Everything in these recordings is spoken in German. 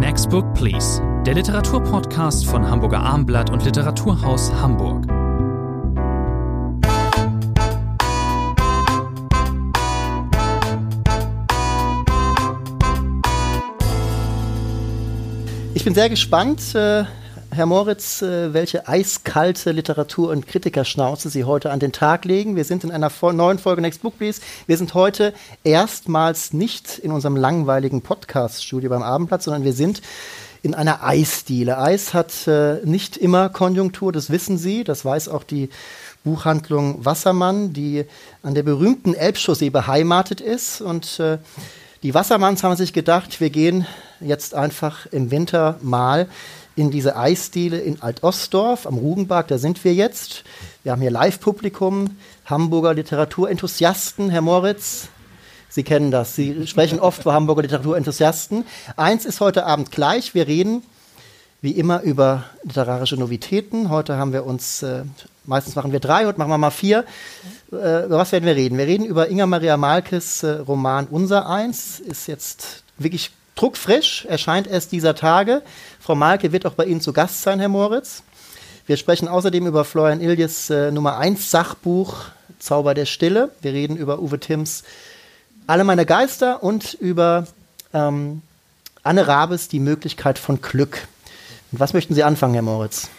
Next Book Please, der Literaturpodcast von Hamburger Armblatt und Literaturhaus Hamburg. Ich bin sehr gespannt, äh, Herr Moritz, äh, welche eiskalte Literatur- und Kritikerschnauze Sie heute an den Tag legen. Wir sind in einer neuen Folge Next Book Please. Wir sind heute erstmals nicht in unserem langweiligen Podcast-Studio beim Abendplatz, sondern wir sind in einer Eisdiele. Eis hat äh, nicht immer Konjunktur, das wissen Sie. Das weiß auch die Buchhandlung Wassermann, die an der berühmten Elbchaussee beheimatet ist. Und äh, die Wassermanns haben sich gedacht, wir gehen jetzt einfach im Winter mal in diese Eisdiele in Alt-Ostdorf am Rugenberg. Da sind wir jetzt. Wir haben hier Live-Publikum, Hamburger Literaturenthusiasten. Herr Moritz, Sie kennen das. Sie sprechen oft vor Hamburger Literaturenthusiasten. Eins ist heute Abend gleich. Wir reden wie immer über literarische Novitäten. Heute haben wir uns, äh, meistens machen wir drei, heute machen wir mal vier. Äh, über was werden wir reden? Wir reden über Inga Maria Malkes äh, Roman Unser Eins. Ist jetzt wirklich druckfrisch, erscheint erst dieser Tage. Frau Malke wird auch bei Ihnen zu Gast sein, Herr Moritz. Wir sprechen außerdem über Florian Iljes äh, Nummer 1 Sachbuch Zauber der Stille. Wir reden über Uwe Timms Alle meine Geister und über ähm, Anne Rabes Die Möglichkeit von Glück. Und was möchten Sie anfangen, Herr Moritz?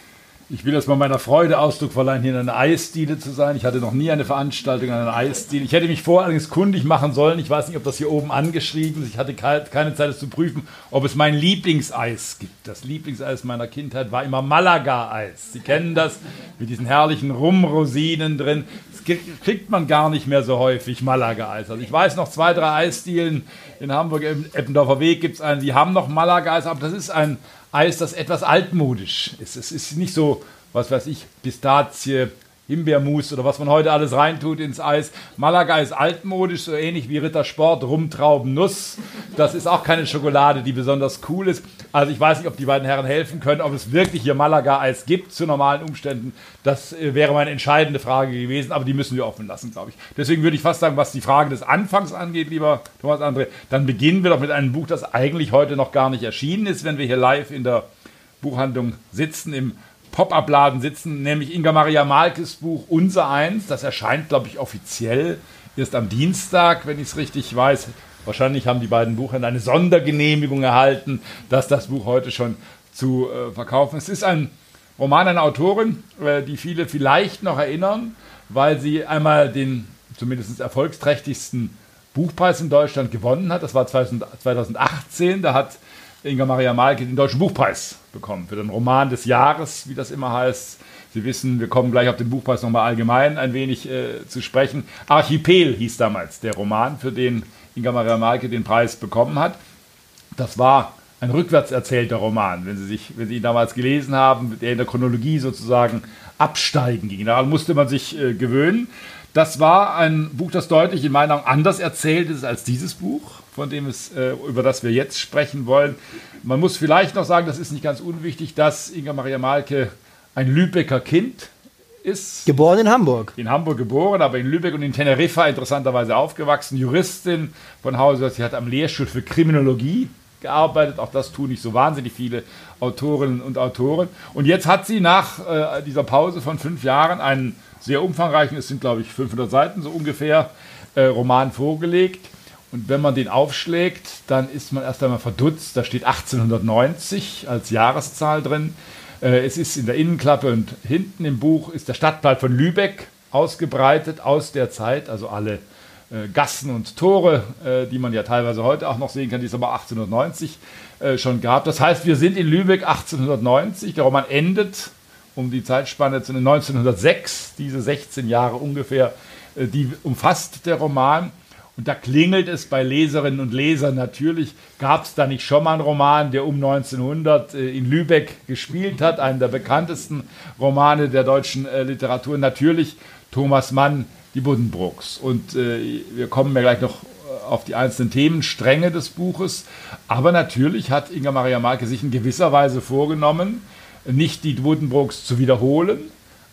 Ich will jetzt mal meiner Freude Ausdruck verleihen, hier in einer Eisdiele zu sein. Ich hatte noch nie eine Veranstaltung an einer Eisdiele. Ich hätte mich vorher allerdings kundig machen sollen. Ich weiß nicht, ob das hier oben angeschrieben ist. Ich hatte keine Zeit, es zu prüfen, ob es mein Lieblingseis gibt. Das Lieblingseis meiner Kindheit war immer Malaga-Eis. Sie kennen das mit diesen herrlichen Rumrosinen drin. Das kriegt man gar nicht mehr so häufig, Malaga-Eis. Also ich weiß noch zwei, drei Eisdielen in Hamburg, im Eppendorfer Weg gibt es einen, die haben noch Malaga-Eis, aber das ist ein Eis, das etwas altmodisch ist. Es ist nicht so, was weiß ich, Pistazie, Himbeermus oder was man heute alles reintut ins Eis. Malaga ist altmodisch, so ähnlich wie Rittersport, Rumtrauben, Nuss. Das ist auch keine Schokolade, die besonders cool ist. Also ich weiß nicht, ob die beiden Herren helfen können, ob es wirklich hier Malaga-Eis gibt zu normalen Umständen. Das äh, wäre meine entscheidende Frage gewesen, aber die müssen wir offen lassen, glaube ich. Deswegen würde ich fast sagen, was die Frage des Anfangs angeht, lieber Thomas André, dann beginnen wir doch mit einem Buch, das eigentlich heute noch gar nicht erschienen ist, wenn wir hier live in der Buchhandlung sitzen, im Pop-Up-Laden sitzen, nämlich Inga Maria Malkes Buch Unser Eins. Das erscheint, glaube ich, offiziell erst am Dienstag, wenn ich es richtig weiß. Wahrscheinlich haben die beiden Buchhändler eine Sondergenehmigung erhalten, dass das Buch heute schon zu äh, verkaufen ist. Es ist ein Roman einer Autorin, äh, die viele vielleicht noch erinnern, weil sie einmal den zumindest erfolgsträchtigsten Buchpreis in Deutschland gewonnen hat. Das war 2018. Da hat Inga Maria Malke den Deutschen Buchpreis bekommen für den Roman des Jahres, wie das immer heißt. Sie wissen, wir kommen gleich auf den Buchpreis nochmal allgemein ein wenig äh, zu sprechen. Archipel hieß damals der Roman, für den Inga Maria Malke den Preis bekommen hat. Das war ein rückwärts erzählter Roman, wenn Sie, sich, wenn Sie ihn damals gelesen haben, der in der Chronologie sozusagen absteigen ging. Daran musste man sich äh, gewöhnen. Das war ein Buch, das deutlich in meiner Meinung anders erzählt ist als dieses Buch von dem es, äh, über das wir jetzt sprechen wollen. Man muss vielleicht noch sagen, das ist nicht ganz unwichtig, dass Inga Maria Malke ein Lübecker Kind ist. Geboren in Hamburg. In Hamburg geboren, aber in Lübeck und in Teneriffa interessanterweise aufgewachsen. Juristin von Hause aus. Sie hat am Lehrstuhl für Kriminologie gearbeitet. Auch das tun nicht so wahnsinnig viele Autorinnen und Autoren. Und jetzt hat sie nach äh, dieser Pause von fünf Jahren einen sehr umfangreichen, es sind glaube ich 500 Seiten so ungefähr, äh, Roman vorgelegt und wenn man den aufschlägt, dann ist man erst einmal verdutzt. Da steht 1890 als Jahreszahl drin. Äh, es ist in der Innenklappe und hinten im Buch ist der Stadtplan von Lübeck ausgebreitet aus der Zeit, also alle äh, Gassen und Tore, äh, die man ja teilweise heute auch noch sehen kann, die es aber 1890 schon gab. Das heißt, wir sind in Lübeck 1890. Der Roman endet um die Zeitspanne zu 1906, diese 16 Jahre ungefähr, die umfasst der Roman. Und da klingelt es bei Leserinnen und Lesern natürlich. Gab es da nicht schon mal einen Roman, der um 1900 äh, in Lübeck gespielt hat? Einen der bekanntesten Romane der deutschen äh, Literatur. Natürlich Thomas Mann, die Buddenbrooks. Und äh, wir kommen ja gleich noch auf die einzelnen Themenstränge des Buches. Aber natürlich hat Inga Maria Marke sich in gewisser Weise vorgenommen, nicht die Buddenbrooks zu wiederholen,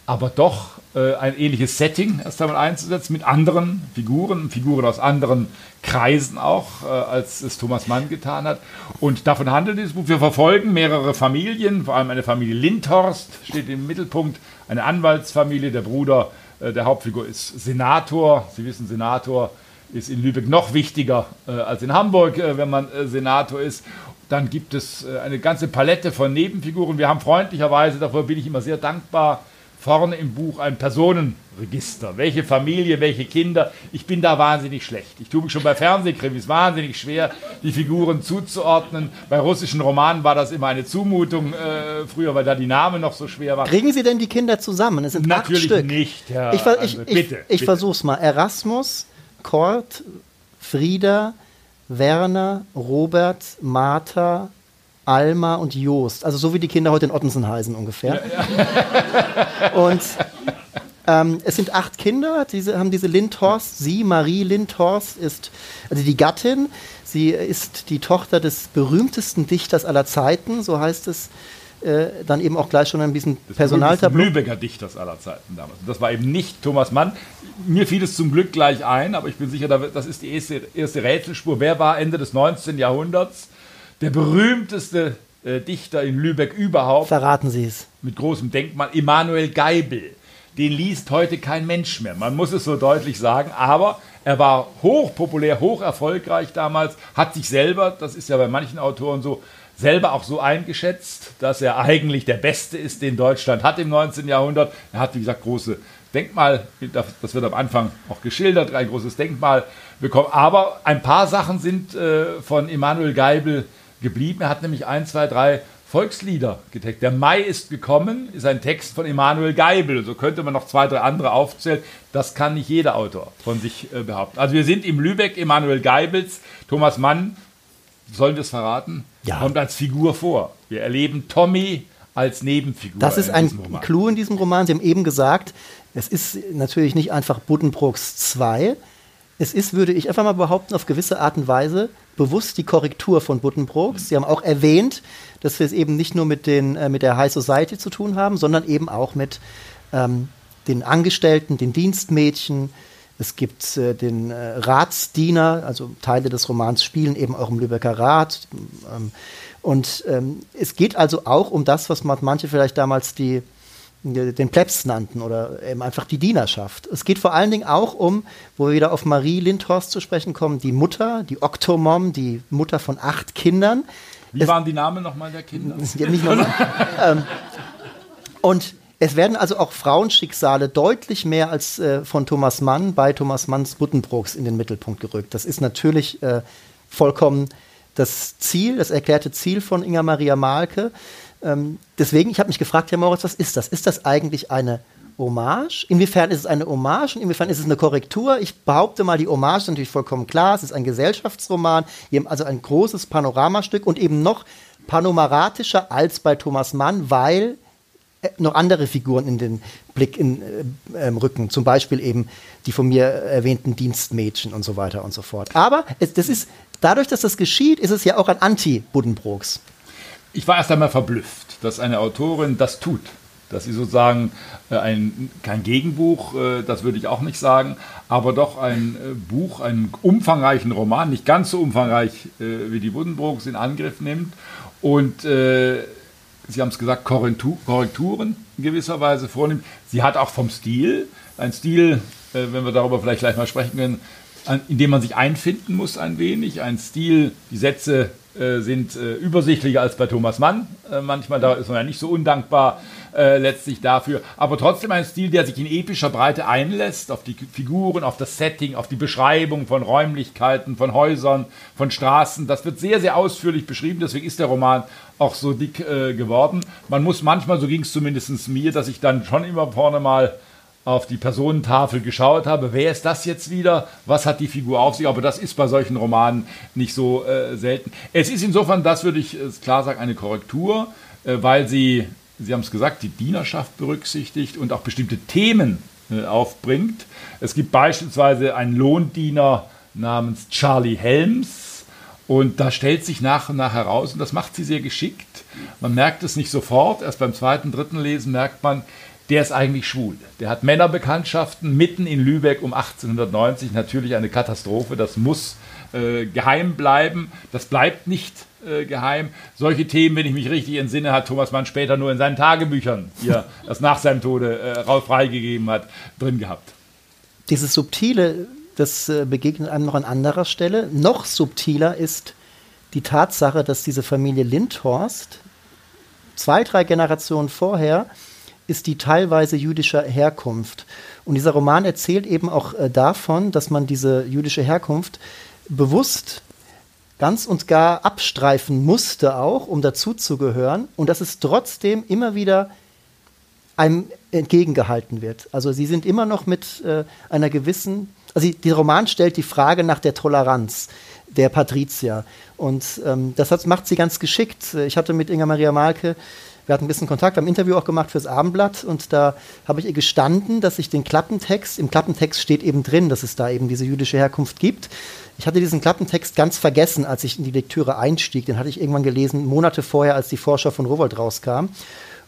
aber doch äh, ein ähnliches Setting erst einmal einzusetzen mit anderen Figuren, Figuren aus anderen Kreisen auch, äh, als es Thomas Mann getan hat. Und davon handelt dieses Buch. Wir verfolgen mehrere Familien, vor allem eine Familie Lindhorst steht im Mittelpunkt, eine Anwaltsfamilie. Der Bruder äh, der Hauptfigur ist Senator. Sie wissen, Senator ist in Lübeck noch wichtiger äh, als in Hamburg, äh, wenn man Senator ist. Dann gibt es eine ganze Palette von Nebenfiguren. Wir haben freundlicherweise, dafür bin ich immer sehr dankbar, vorne im Buch ein Personenregister. Welche Familie, welche Kinder. Ich bin da wahnsinnig schlecht. Ich tue mich schon bei Fernsehkrimis wahnsinnig schwer, die Figuren zuzuordnen. Bei russischen Romanen war das immer eine Zumutung äh, früher, weil da die Namen noch so schwer waren. Kriegen Sie denn die Kinder zusammen? Es sind Natürlich acht Stück. nicht. Herr Ich, André. ich, bitte, ich, ich bitte. versuch's mal. Erasmus, Kurt, Frieda, Werner, Robert, Martha, Alma und Joost. Also so wie die Kinder heute in Ottensen heißen ungefähr. Und ähm, es sind acht Kinder, diese haben diese Lindhorst. Sie, Marie Lindhorst, ist also die Gattin. Sie ist die Tochter des berühmtesten Dichters aller Zeiten, so heißt es äh, dann eben auch gleich schon ein bisschen Personaltableau. Lübecker Dichters aller Zeiten damals. Das war eben nicht Thomas Mann. Mir fiel es zum Glück gleich ein, aber ich bin sicher, das ist die erste, erste Rätselspur. Wer war Ende des 19. Jahrhunderts der berühmteste äh, Dichter in Lübeck überhaupt? Verraten Sie es. mit großem Denkmal, Emanuel Geibel. Den liest heute kein Mensch mehr. Man muss es so deutlich sagen. Aber er war hochpopulär, hoch erfolgreich damals, hat sich selber, das ist ja bei manchen Autoren so, selber auch so eingeschätzt, dass er eigentlich der Beste ist, den Deutschland hat im 19. Jahrhundert. Er hat, wie gesagt, große Denkmal, das wird am Anfang auch geschildert, ein großes Denkmal bekommen. Aber ein paar Sachen sind äh, von Emanuel Geibel geblieben. Er hat nämlich ein, zwei, drei Volkslieder getextet. Der Mai ist gekommen, ist ein Text von Emanuel Geibel. So könnte man noch zwei, drei andere aufzählen. Das kann nicht jeder Autor von sich äh, behaupten. Also wir sind im Lübeck Emanuel Geibels. Thomas Mann, sollen wir es verraten? Ja. Kommt als Figur vor. Wir erleben Tommy als Nebenfigur. Das ist in ein. Clou in diesem Roman. Sie haben eben gesagt, es ist natürlich nicht einfach Buddenbrooks 2. Es ist, würde ich einfach mal behaupten, auf gewisse Art und Weise bewusst die Korrektur von Buddenbrooks. Sie haben auch erwähnt, dass wir es eben nicht nur mit, den, äh, mit der High Society zu tun haben, sondern eben auch mit ähm, den Angestellten, den Dienstmädchen. Es gibt äh, den äh, Ratsdiener, also Teile des Romans spielen eben auch im Lübecker Rat. Ähm, und ähm, es geht also auch um das, was man manche vielleicht damals die, den Plebs nannten oder eben einfach die Dienerschaft. Es geht vor allen Dingen auch um, wo wir wieder auf Marie Lindhorst zu sprechen kommen, die Mutter, die Oktomom, die Mutter von acht Kindern. Wie waren die Namen nochmal der Kinder? Ja, nicht nur, ähm, und es werden also auch Frauenschicksale deutlich mehr als äh, von Thomas Mann bei Thomas Manns Buddenbrooks in den Mittelpunkt gerückt. Das ist natürlich äh, vollkommen das Ziel, das erklärte Ziel von Inga Maria Malke. Ähm, deswegen, ich habe mich gefragt, Herr Moritz, was ist das? Ist das eigentlich eine Hommage? Inwiefern ist es eine Hommage und inwiefern ist es eine Korrektur? Ich behaupte mal, die Hommage ist natürlich vollkommen klar. Es ist ein Gesellschaftsroman, also ein großes Panoramastück und eben noch panoramatischer als bei Thomas Mann, weil äh, noch andere Figuren in den Blick in, äh, ähm, rücken. Zum Beispiel eben die von mir erwähnten Dienstmädchen und so weiter und so fort. Aber es, das ist, dadurch, dass das geschieht, ist es ja auch ein Anti-Buddenbrooks. Ich war erst einmal verblüfft, dass eine Autorin das tut. Dass sie sozusagen äh, ein, kein Gegenbuch, äh, das würde ich auch nicht sagen, aber doch ein äh, Buch, einen umfangreichen Roman, nicht ganz so umfangreich wie die Buddenbrooks, in Angriff nimmt und äh, Sie haben es gesagt, Korrektu- Korrekturen in gewisser Weise vornimmt. Sie hat auch vom Stil, ein Stil, wenn wir darüber vielleicht gleich mal sprechen können, in dem man sich einfinden muss ein wenig. Ein Stil, die Sätze sind äh, übersichtlicher als bei Thomas Mann. Äh, manchmal da ist man ja nicht so undankbar äh, letztlich dafür. Aber trotzdem ein Stil, der sich in epischer Breite einlässt, auf die Figuren, auf das Setting, auf die Beschreibung von Räumlichkeiten, von Häusern, von Straßen. Das wird sehr, sehr ausführlich beschrieben. Deswegen ist der Roman auch so dick äh, geworden. Man muss manchmal, so ging es zumindest mir, dass ich dann schon immer vorne mal auf die Personentafel geschaut habe, wer ist das jetzt wieder, was hat die Figur auf sich, aber das ist bei solchen Romanen nicht so äh, selten. Es ist insofern, das würde ich klar sagen, eine Korrektur, äh, weil sie, Sie haben es gesagt, die Dienerschaft berücksichtigt und auch bestimmte Themen äh, aufbringt. Es gibt beispielsweise einen Lohndiener namens Charlie Helms, und da stellt sich nach und nach heraus, und das macht sie sehr geschickt. Man merkt es nicht sofort, erst beim zweiten, dritten Lesen merkt man, der ist eigentlich schwul. Der hat Männerbekanntschaften mitten in Lübeck um 1890. Natürlich eine Katastrophe. Das muss äh, geheim bleiben. Das bleibt nicht äh, geheim. Solche Themen, wenn ich mich richtig entsinne, hat Thomas Mann später nur in seinen Tagebüchern, die er das nach seinem Tode äh, freigegeben hat, drin gehabt. Dieses Subtile, das äh, begegnet einem noch an anderer Stelle. Noch subtiler ist die Tatsache, dass diese Familie Lindhorst zwei, drei Generationen vorher ist die teilweise jüdischer Herkunft. Und dieser Roman erzählt eben auch äh, davon, dass man diese jüdische Herkunft bewusst ganz und gar abstreifen musste auch, um dazuzugehören und dass es trotzdem immer wieder einem entgegengehalten wird. Also sie sind immer noch mit äh, einer gewissen, also der Roman stellt die Frage nach der Toleranz der Patrizier und ähm, das hat, macht sie ganz geschickt. Ich hatte mit Inga Maria Malke wir hatten ein bisschen Kontakt, wir haben ein Interview auch gemacht fürs Abendblatt und da habe ich ihr gestanden, dass ich den Klappentext, im Klappentext steht eben drin, dass es da eben diese jüdische Herkunft gibt. Ich hatte diesen Klappentext ganz vergessen, als ich in die Lektüre einstieg. Den hatte ich irgendwann gelesen, Monate vorher, als die Vorschau von Rowold rauskam.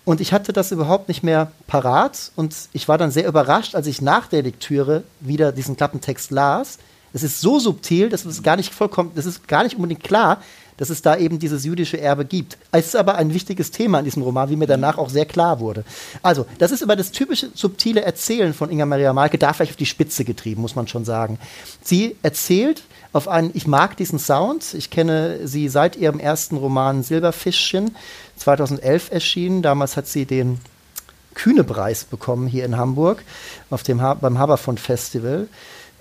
Und ich hatte das überhaupt nicht mehr parat. Und ich war dann sehr überrascht, als ich nach der Lektüre wieder diesen Klappentext las. Es ist so subtil, dass es gar nicht vollkommen, das ist gar nicht unbedingt klar, dass es da eben dieses jüdische Erbe gibt. Es ist aber ein wichtiges Thema in diesem Roman, wie mir danach auch sehr klar wurde. Also, das ist aber das typische subtile Erzählen von Inga Maria Malke, da vielleicht auf die Spitze getrieben, muss man schon sagen. Sie erzählt auf einen, ich mag diesen Sound, ich kenne sie seit ihrem ersten Roman Silberfischchen, 2011 erschienen. Damals hat sie den Kühnepreis bekommen hier in Hamburg auf dem ha beim Haberfond Festival.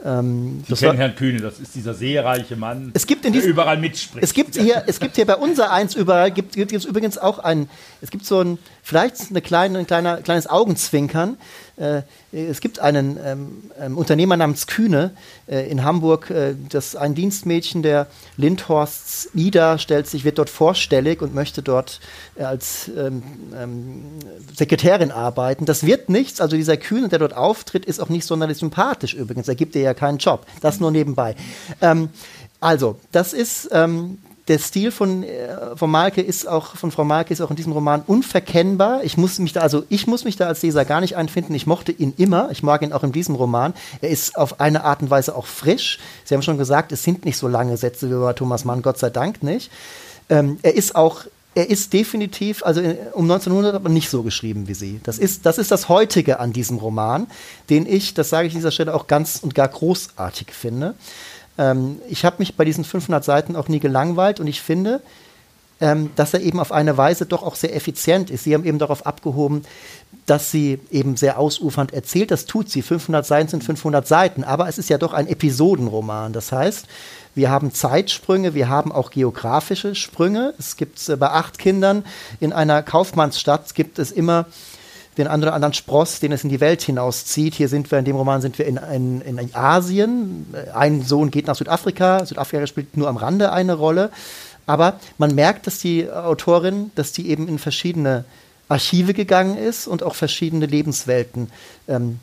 Ähm, Sie kennen Herrn Kühne, das ist dieser seereiche Mann, es gibt in der überall mitspricht. Es gibt hier, es gibt hier bei unser eins überall, gibt, gibt es übrigens auch ein, es gibt so ein, vielleicht eine kleine, ein kleiner, kleines Augenzwinkern. Äh, es gibt einen ähm, ähm, Unternehmer namens Kühne äh, in Hamburg, äh, das ein Dienstmädchen der Lindhorsts Ida stellt sich, wird dort vorstellig und möchte dort äh, als ähm, ähm, Sekretärin arbeiten. Das wird nichts, also dieser Kühne, der dort auftritt, ist auch nicht sonderlich sympathisch übrigens. Er gibt ihr ja keinen Job. Das nur nebenbei. Ähm, also, das ist ähm, der Stil von, äh, von Malke ist auch, von Frau Malke ist auch in diesem Roman unverkennbar. Ich muss mich da, also ich muss mich da als Leser gar nicht einfinden. Ich mochte ihn immer. Ich mag ihn auch in diesem Roman. Er ist auf eine Art und Weise auch frisch. Sie haben schon gesagt, es sind nicht so lange Sätze wie bei Thomas Mann, Gott sei Dank nicht. Ähm, er ist auch er ist definitiv, also äh, um 1900 aber nicht so geschrieben wie sie. Das ist, das ist das Heutige an diesem Roman, den ich, das sage ich an dieser Stelle, auch ganz und gar großartig finde. Ähm, ich habe mich bei diesen 500 Seiten auch nie gelangweilt und ich finde, ähm, dass er eben auf eine Weise doch auch sehr effizient ist. Sie haben eben darauf abgehoben, dass sie eben sehr ausufernd erzählt. Das tut sie. 500 Seiten sind 500 Seiten, aber es ist ja doch ein Episodenroman. Das heißt, wir haben Zeitsprünge, wir haben auch geografische Sprünge. Es gibt äh, bei acht Kindern in einer Kaufmannsstadt gibt es immer den einen oder anderen Spross, den es in die Welt hinauszieht. Hier sind wir, in dem Roman sind wir in, in, in Asien. Ein Sohn geht nach Südafrika. Südafrika spielt nur am Rande eine Rolle. Aber man merkt, dass die Autorin, dass die eben in verschiedene Archive gegangen ist und auch verschiedene Lebenswelten ähm,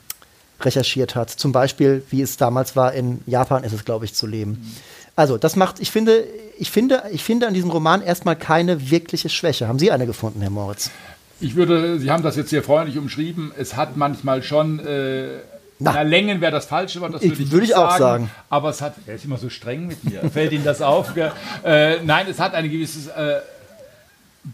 recherchiert hat. Zum Beispiel, wie es damals war, in Japan ist es, glaube ich, zu leben. Also, das macht, ich finde, ich finde, ich finde an diesem Roman erstmal keine wirkliche Schwäche. Haben Sie eine gefunden, Herr Moritz? Ich würde, Sie haben das jetzt sehr freundlich umschrieben, es hat manchmal schon, äh, na, na, Längen wäre das falsche Wort, das würde ich, würd ich auch sagen. Aber es hat, er ist immer so streng mit mir, fällt Ihnen das auf? äh, nein, es hat eine gewisse äh,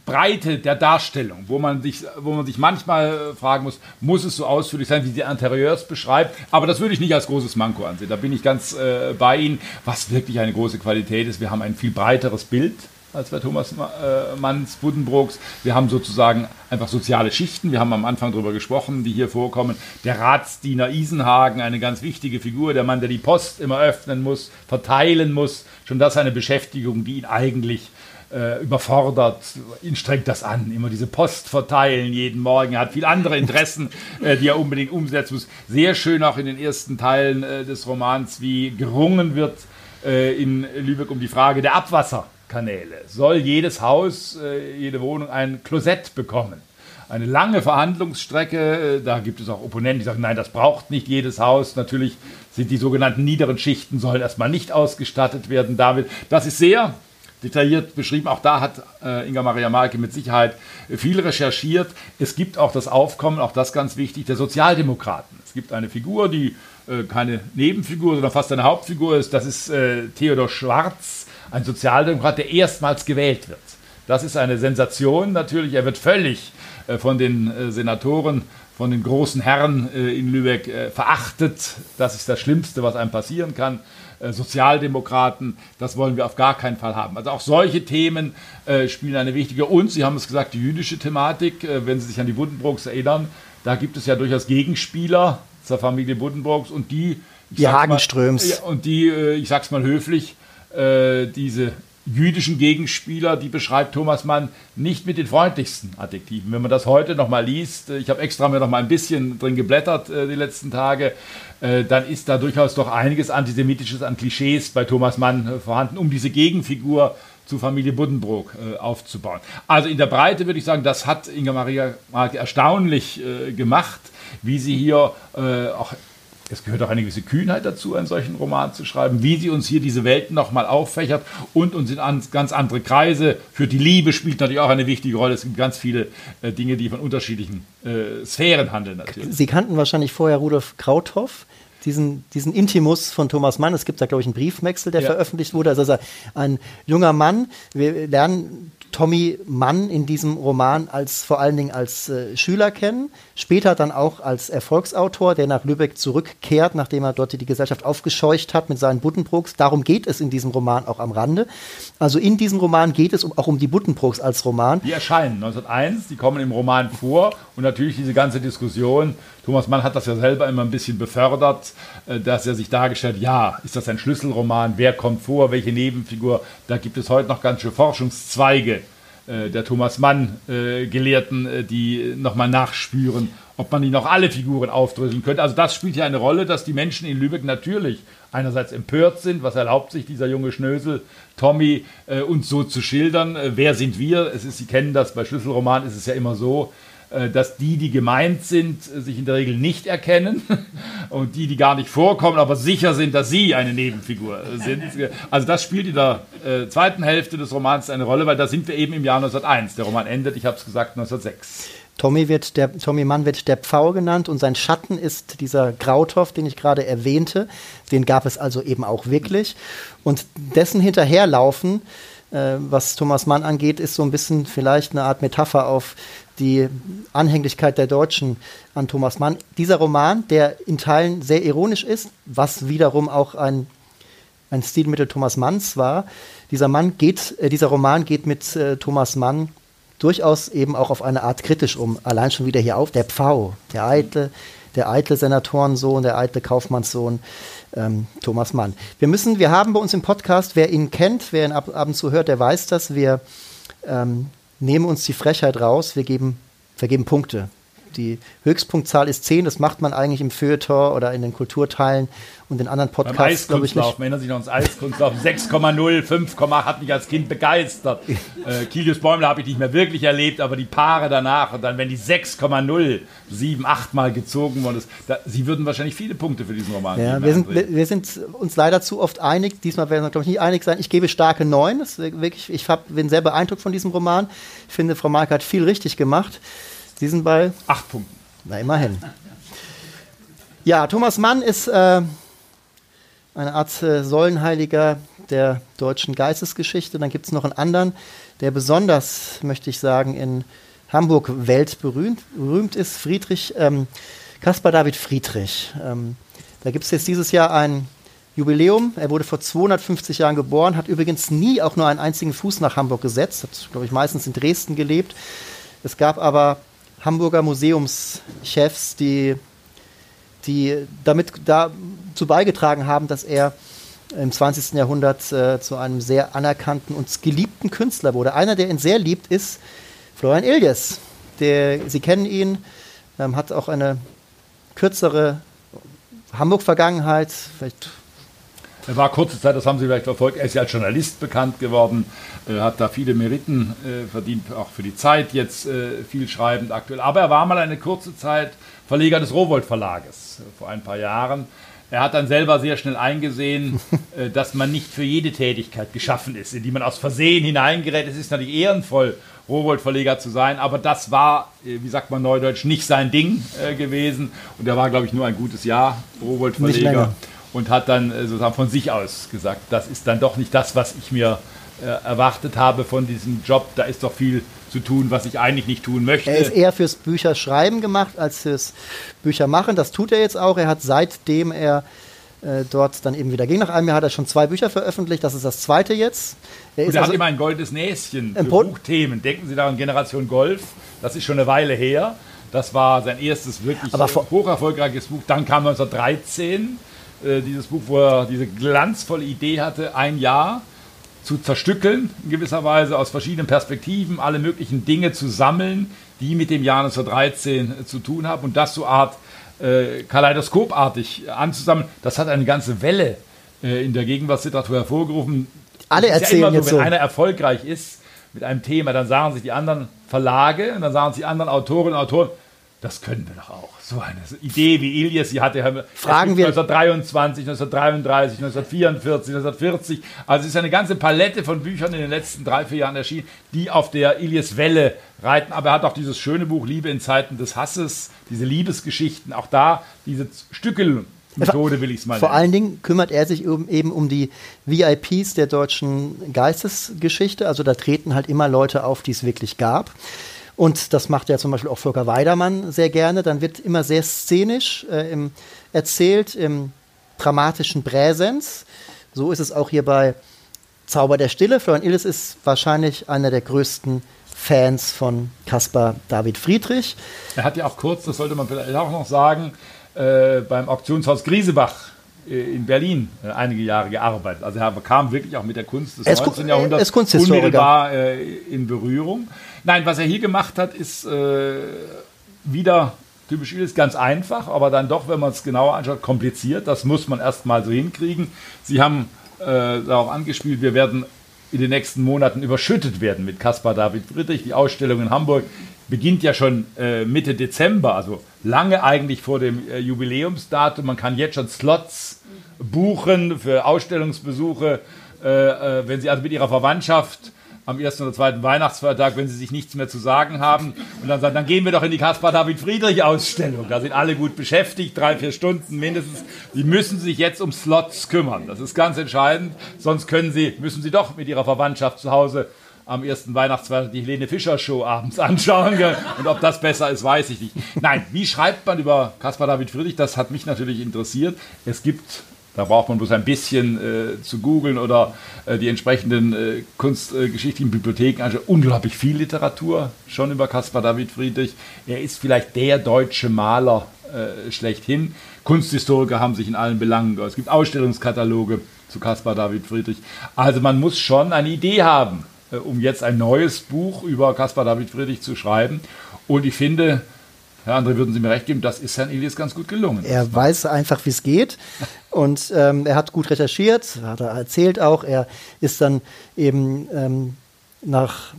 Breite der Darstellung, wo man, sich, wo man sich manchmal fragen muss, muss es so ausführlich sein, wie die Interieurs beschreibt. Aber das würde ich nicht als großes Manko ansehen. Da bin ich ganz äh, bei Ihnen. Was wirklich eine große Qualität ist, wir haben ein viel breiteres Bild als bei Thomas äh, Manns Buddenbrooks. Wir haben sozusagen einfach soziale Schichten. Wir haben am Anfang darüber gesprochen, die hier vorkommen. Der Ratsdiener Isenhagen, eine ganz wichtige Figur, der Mann, der die Post immer öffnen muss, verteilen muss. Schon das eine Beschäftigung, die ihn eigentlich äh, überfordert. Ihn strengt das an, immer diese Post verteilen jeden Morgen. Er hat viel andere Interessen, äh, die er unbedingt umsetzen muss. Sehr schön auch in den ersten Teilen des Romans, wie gerungen wird in Lübeck um die Frage der Abwasser. Kanäle. Soll jedes Haus, äh, jede Wohnung ein Klosett bekommen? Eine lange Verhandlungsstrecke, äh, da gibt es auch Opponenten, die sagen, nein, das braucht nicht jedes Haus. Natürlich sind die sogenannten niederen Schichten, sollen erstmal nicht ausgestattet werden damit. Das ist sehr detailliert beschrieben. Auch da hat äh, Inga Maria Marke mit Sicherheit viel recherchiert. Es gibt auch das Aufkommen, auch das ganz wichtig, der Sozialdemokraten. Es gibt eine Figur, die keine Nebenfigur, sondern fast eine Hauptfigur ist. Das ist Theodor Schwarz, ein Sozialdemokrat, der erstmals gewählt wird. Das ist eine Sensation natürlich. Er wird völlig äh, von den äh, Senatoren, von den großen Herren äh, in Lübeck verachtet. Das ist das Schlimmste, was einem passieren kann. Sozialdemokraten, das wollen wir auf gar keinen Fall haben. Also auch solche Themen spielen eine wichtige und Sie haben es gesagt, die jüdische Thematik, wenn Sie sich an die Buddenbrooks erinnern, da gibt es ja durchaus Gegenspieler zur Familie Buddenbrooks und die die Hagenströms. Mal, und die, ich sag's mal höflich, diese jüdischen Gegenspieler, die beschreibt Thomas Mann nicht mit den freundlichsten Adjektiven. Wenn man das heute nochmal liest, äh, ich habe extra mir noch mal ein bisschen drin geblättert äh, die letzten Tage, äh, dann ist da durchaus doch einiges Antisemitisches an Klischees bei Thomas Mann äh, vorhanden, um diese Gegenfigur zu Familie Buddenbrook äh, aufzubauen. Also in der Breite würde ich sagen, das hat Inga Maria Marke erstaunlich äh, gemacht, wie sie hier auch es gehört auch eine gewisse Kühnheit dazu, einen solchen Roman zu schreiben, wie sie uns hier diese Welten nochmal auffächert und uns in ganz andere Kreise führt. Die Liebe spielt natürlich auch eine wichtige Rolle. Es gibt ganz viele äh, Dinge, die von unterschiedlichen äh, Sphären handeln natürlich. Sie kannten wahrscheinlich vorher Rudolf Krauthoff diesen, diesen Intimus von Thomas Mann. Es gibt da, glaube ich, einen Briefwechsel, der ja. veröffentlicht wurde. Also ein junger Mann. Wir lernen Tommy Mann in diesem Roman als vor allen Dingen als äh, Schüler kennen, später dann auch als Erfolgsautor, der nach Lübeck zurückkehrt, nachdem er dort die Gesellschaft aufgescheucht hat mit seinen Buddenbrooks. Darum geht es in diesem Roman auch am Rande. Also in diesem Roman geht es auch um die Buddenbrooks als Roman. Die erscheinen 1901, die kommen im Roman vor und natürlich diese ganze Diskussion. Thomas Mann hat das ja selber immer ein bisschen befördert, äh, dass er sich dargestellt, ja, ist das ein Schlüsselroman, wer kommt vor, welche Nebenfigur. Da gibt es heute noch ganz schön Forschungszweige der Thomas Mann-Gelehrten, äh, die nochmal nachspüren, ob man nicht noch alle Figuren aufdröseln könnte. Also das spielt ja eine Rolle, dass die Menschen in Lübeck natürlich einerseits empört sind, was erlaubt sich dieser junge Schnösel Tommy äh, uns so zu schildern. Äh, wer sind wir? Es ist, Sie kennen das, bei Schlüsselromanen ist es ja immer so, äh, dass die, die gemeint sind, sich in der Regel nicht erkennen und die, die gar nicht vorkommen, aber sicher sind, dass sie eine Nebenfigur sind. Also das spielt in der äh, zweiten Hälfte des Romans eine Rolle, weil da sind wir eben im Jahr 1901. Der Roman endet, ich habe es gesagt, 1906. Tommy, wird der, Tommy Mann wird der Pfau genannt und sein Schatten ist dieser Grauthoff, den ich gerade erwähnte. Den gab es also eben auch wirklich. Und dessen Hinterherlaufen, äh, was Thomas Mann angeht, ist so ein bisschen vielleicht eine Art Metapher auf die Anhänglichkeit der Deutschen an Thomas Mann. Dieser Roman, der in Teilen sehr ironisch ist, was wiederum auch ein, ein Stilmittel Thomas Manns war, dieser, Mann geht, äh, dieser Roman geht mit äh, Thomas Mann durchaus eben auch auf eine Art kritisch um. Allein schon wieder hier auf, der Pfau, der eitle, der eitle Senatorensohn, der eitle Kaufmannssohn, ähm, Thomas Mann. Wir müssen, wir haben bei uns im Podcast, wer ihn kennt, wer ihn ab, ab und zu hört, der weiß das, wir ähm, nehmen uns die Frechheit raus, wir geben, vergeben Punkte. Die Höchstpunktzahl ist 10, das macht man eigentlich im Feuilleton oder in den Kulturteilen und in anderen Podcasts. Beim Eiskunstlauf, man erinnert sich noch ans Eiskunstlauf, 6,0, 5, hat mich als Kind begeistert. äh, Kilius Bäumler habe ich nicht mehr wirklich erlebt, aber die Paare danach und dann, wenn die 6,0 sieben, acht Mal gezogen worden ist, da, sie würden wahrscheinlich viele Punkte für diesen Roman ja, wir sind, wir, wir, sind uns leider zu oft einig, diesmal werden wir, glaube ich, nicht einig sein. Ich gebe starke 9, das wirklich, ich hab, bin sehr beeindruckt von diesem Roman. Ich finde, Frau Mark hat viel richtig gemacht. Sie sind bei? Acht Punkten. Na, immerhin. Ja, Thomas Mann ist äh, eine Art äh, Säulenheiliger der deutschen Geistesgeschichte. Dann gibt es noch einen anderen, der besonders, möchte ich sagen, in Hamburg weltberühmt berühmt ist, Friedrich, ähm, Caspar David Friedrich. Ähm, da gibt es jetzt dieses Jahr ein Jubiläum. Er wurde vor 250 Jahren geboren, hat übrigens nie auch nur einen einzigen Fuß nach Hamburg gesetzt, hat, glaube ich, meistens in Dresden gelebt. Es gab aber Hamburger Museumschefs, die, die damit dazu beigetragen haben, dass er im 20. Jahrhundert äh, zu einem sehr anerkannten und geliebten Künstler wurde. Einer, der ihn sehr liebt, ist Florian Iljes. Der, Sie kennen ihn, ähm, hat auch eine kürzere Hamburg-Vergangenheit, er war kurze Zeit, das haben Sie vielleicht verfolgt, er ist ja als Journalist bekannt geworden, äh, hat da viele Meriten äh, verdient, auch für die Zeit jetzt äh, viel schreibend aktuell. Aber er war mal eine kurze Zeit Verleger des Rowold Verlages äh, vor ein paar Jahren. Er hat dann selber sehr schnell eingesehen, äh, dass man nicht für jede Tätigkeit geschaffen ist, in die man aus Versehen hineingerät. Es ist natürlich ehrenvoll, Rowold-Verleger zu sein, aber das war, äh, wie sagt man neudeutsch, nicht sein Ding äh, gewesen. Und er war, glaube ich, nur ein gutes Jahr Rowold-Verleger und hat dann sozusagen von sich aus gesagt, das ist dann doch nicht das, was ich mir erwartet habe von diesem Job. Da ist doch viel zu tun, was ich eigentlich nicht tun möchte. Er ist eher fürs Bücherschreiben gemacht als fürs Büchermachen. Das tut er jetzt auch. Er hat seitdem er äh, dort dann eben wieder ging. Nach einem Jahr hat er schon zwei Bücher veröffentlicht. Das ist das zweite jetzt. Er, und er also hat immer ein goldenes Näschen für Buchthemen. Denken Sie daran, Generation Golf. Das ist schon eine Weile her. Das war sein erstes wirklich Aber hocherfolgreiches Buch. Dann kam 1913 äh, dieses Buch, wo er diese glanzvolle Idee hatte, ein Jahr zu zerstückeln, in gewisser Weise aus verschiedenen Perspektiven, alle möglichen Dinge zu sammeln, die mit dem Jahr 1913 äh, zu tun haben und das so Art äh, kaleidoskopartig anzusammeln. Das hat eine ganze Welle äh, in der Gegenwartsliteratur hervorgerufen. Alle erzählen ja immer jetzt so, wenn so. einer erfolgreich ist mit einem Thema, dann sagen sich die anderen Verlage und dann sagen sich die anderen Autorinnen und Autoren, das können wir doch auch. So eine Idee wie Ilias, sie hatte Fragen wir 1923, 1933, 1944, 1940. Also es ist eine ganze Palette von Büchern in den letzten drei, vier Jahren erschienen, die auf der Ilias Welle reiten. Aber er hat auch dieses schöne Buch Liebe in Zeiten des Hasses, diese Liebesgeschichten, auch da diese Stückel. Methode will ich es mal Vor allen Dingen kümmert er sich eben um die VIPs der deutschen Geistesgeschichte. Also da treten halt immer Leute auf, die es wirklich gab. Und das macht ja zum Beispiel auch Volker Weidermann sehr gerne. Dann wird immer sehr szenisch äh, im, erzählt, im dramatischen Präsens. So ist es auch hier bei Zauber der Stille. Florian Illes ist wahrscheinlich einer der größten Fans von Caspar David Friedrich. Er hat ja auch kurz, das sollte man vielleicht auch noch sagen, äh, beim Auktionshaus Griesebach in Berlin äh, einige Jahre gearbeitet. Also er kam wirklich auch mit der Kunst des 19. Jahrhunderts unmittelbar äh, in Berührung. Nein, was er hier gemacht hat, ist äh, wieder typisch ist ganz einfach, aber dann doch, wenn man es genauer anschaut, kompliziert. Das muss man erst mal so hinkriegen. Sie haben äh, darauf angespielt, wir werden in den nächsten Monaten überschüttet werden mit Caspar David Friedrich. Die Ausstellung in Hamburg beginnt ja schon äh, Mitte Dezember, also lange eigentlich vor dem äh, Jubiläumsdatum. Man kann jetzt schon Slots buchen für Ausstellungsbesuche, äh, äh, wenn Sie also mit Ihrer Verwandtschaft am ersten oder zweiten Weihnachtsfeiertag, wenn sie sich nichts mehr zu sagen haben. Und dann sagen, dann gehen wir doch in die Caspar David Friedrich Ausstellung. Da sind alle gut beschäftigt, drei, vier Stunden mindestens. Sie müssen sich jetzt um Slots kümmern. Das ist ganz entscheidend. Sonst können sie, müssen sie doch mit ihrer Verwandtschaft zu Hause am ersten Weihnachtsfeiertag die Helene Fischer Show abends anschauen. Und ob das besser ist, weiß ich nicht. Nein, wie schreibt man über Caspar David Friedrich? Das hat mich natürlich interessiert. Es gibt da braucht man bloß ein bisschen äh, zu googeln oder äh, die entsprechenden äh, kunstgeschichtlichen Bibliotheken. Also unglaublich viel Literatur schon über Caspar David Friedrich. Er ist vielleicht der deutsche Maler äh, schlechthin. Kunsthistoriker haben sich in allen Belangen. Es gibt Ausstellungskataloge zu Caspar David Friedrich. Also man muss schon eine Idee haben, äh, um jetzt ein neues Buch über Caspar David Friedrich zu schreiben. Und ich finde, Herr André, würden Sie mir recht geben, das ist Herrn Elias ganz gut gelungen. Er weiß einfach, wie es geht. Und ähm, er hat gut recherchiert, hat er erzählt auch. Er ist dann eben ähm, nach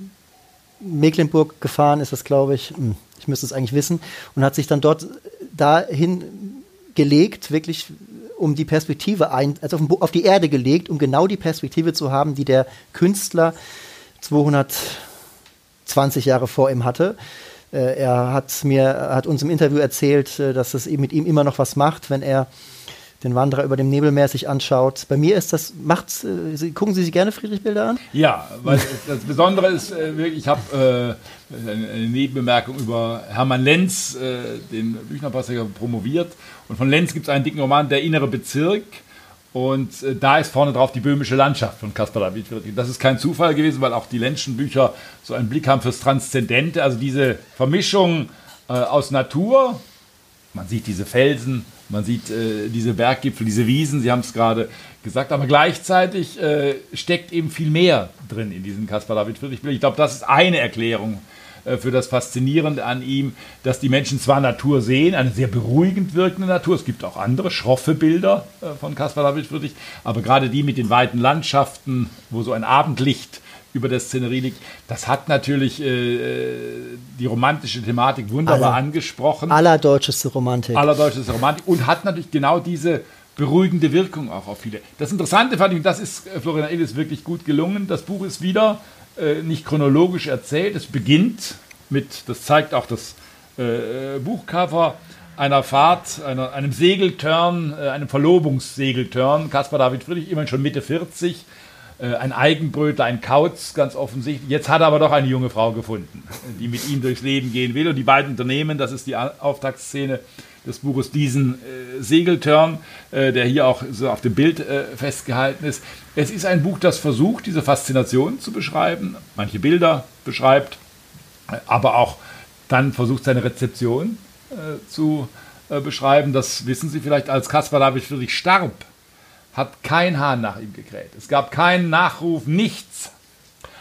Mecklenburg gefahren, ist das, glaube ich. Hm, ich müsste es eigentlich wissen. Und hat sich dann dort dahin gelegt, wirklich um die Perspektive ein, also auf, auf die Erde gelegt, um genau die Perspektive zu haben, die der Künstler 220 Jahre vor ihm hatte. Äh, er hat mir, hat uns im Interview erzählt, äh, dass es mit ihm immer noch was macht, wenn er den Wanderer über dem Nebelmeer sich anschaut. Bei mir ist das, macht's, äh, gucken Sie sich gerne Friedrich-Bilder an? Ja, weil das Besondere ist wirklich, ich habe äh, eine Nebenbemerkung über Hermann Lenz, äh, den Büchnerpreisträger, promoviert. Und von Lenz gibt es einen dicken Roman, Der innere Bezirk. Und äh, da ist vorne drauf die böhmische Landschaft von Caspar David Friedrich. Das ist kein Zufall gewesen, weil auch die Lenschen Bücher so einen Blick haben fürs Transzendente, also diese Vermischung äh, aus Natur. Man sieht diese Felsen, man sieht äh, diese Berggipfel, diese Wiesen, Sie haben es gerade gesagt, aber gleichzeitig äh, steckt eben viel mehr drin in diesen Caspar David Friedrich. Ich glaube, das ist eine Erklärung äh, für das Faszinierende an ihm, dass die Menschen zwar Natur sehen, eine sehr beruhigend wirkende Natur, es gibt auch andere schroffe Bilder äh, von Caspar David Friedrich, aber gerade die mit den weiten Landschaften, wo so ein Abendlicht über der Szenerie liegt, das hat natürlich äh, die romantische Thematik wunderbar Aller, angesprochen. Allerdeutscheste Romantik. Allerdeutscheste Romantik und hat natürlich genau diese beruhigende Wirkung auch auf viele. Das Interessante fand ich, und das ist äh, Florian Illis wirklich gut gelungen, das Buch ist wieder äh, nicht chronologisch erzählt, es beginnt mit, das zeigt auch das äh, Buchcover, einer Fahrt, einer, einem Segeltörn, äh, einem Verlobungssegeltörn. Caspar David Friedrich, immerhin schon Mitte 40, äh, ein Eigenbrötler, ein Kauz, ganz offensichtlich. Jetzt hat er aber doch eine junge Frau gefunden, die mit ihm durchs Leben gehen will. Und die beiden Unternehmen, das ist die Auftaktszene des Buches, diesen äh, Segeltörn, äh, der hier auch so auf dem Bild äh, festgehalten ist. Es ist ein Buch, das versucht, diese Faszination zu beschreiben, manche Bilder beschreibt, äh, aber auch dann versucht, seine Rezeption äh, zu äh, beschreiben. Das wissen Sie vielleicht, als Caspar David Friedrich starb, hat kein Hahn nach ihm gekräht. Es gab keinen Nachruf, nichts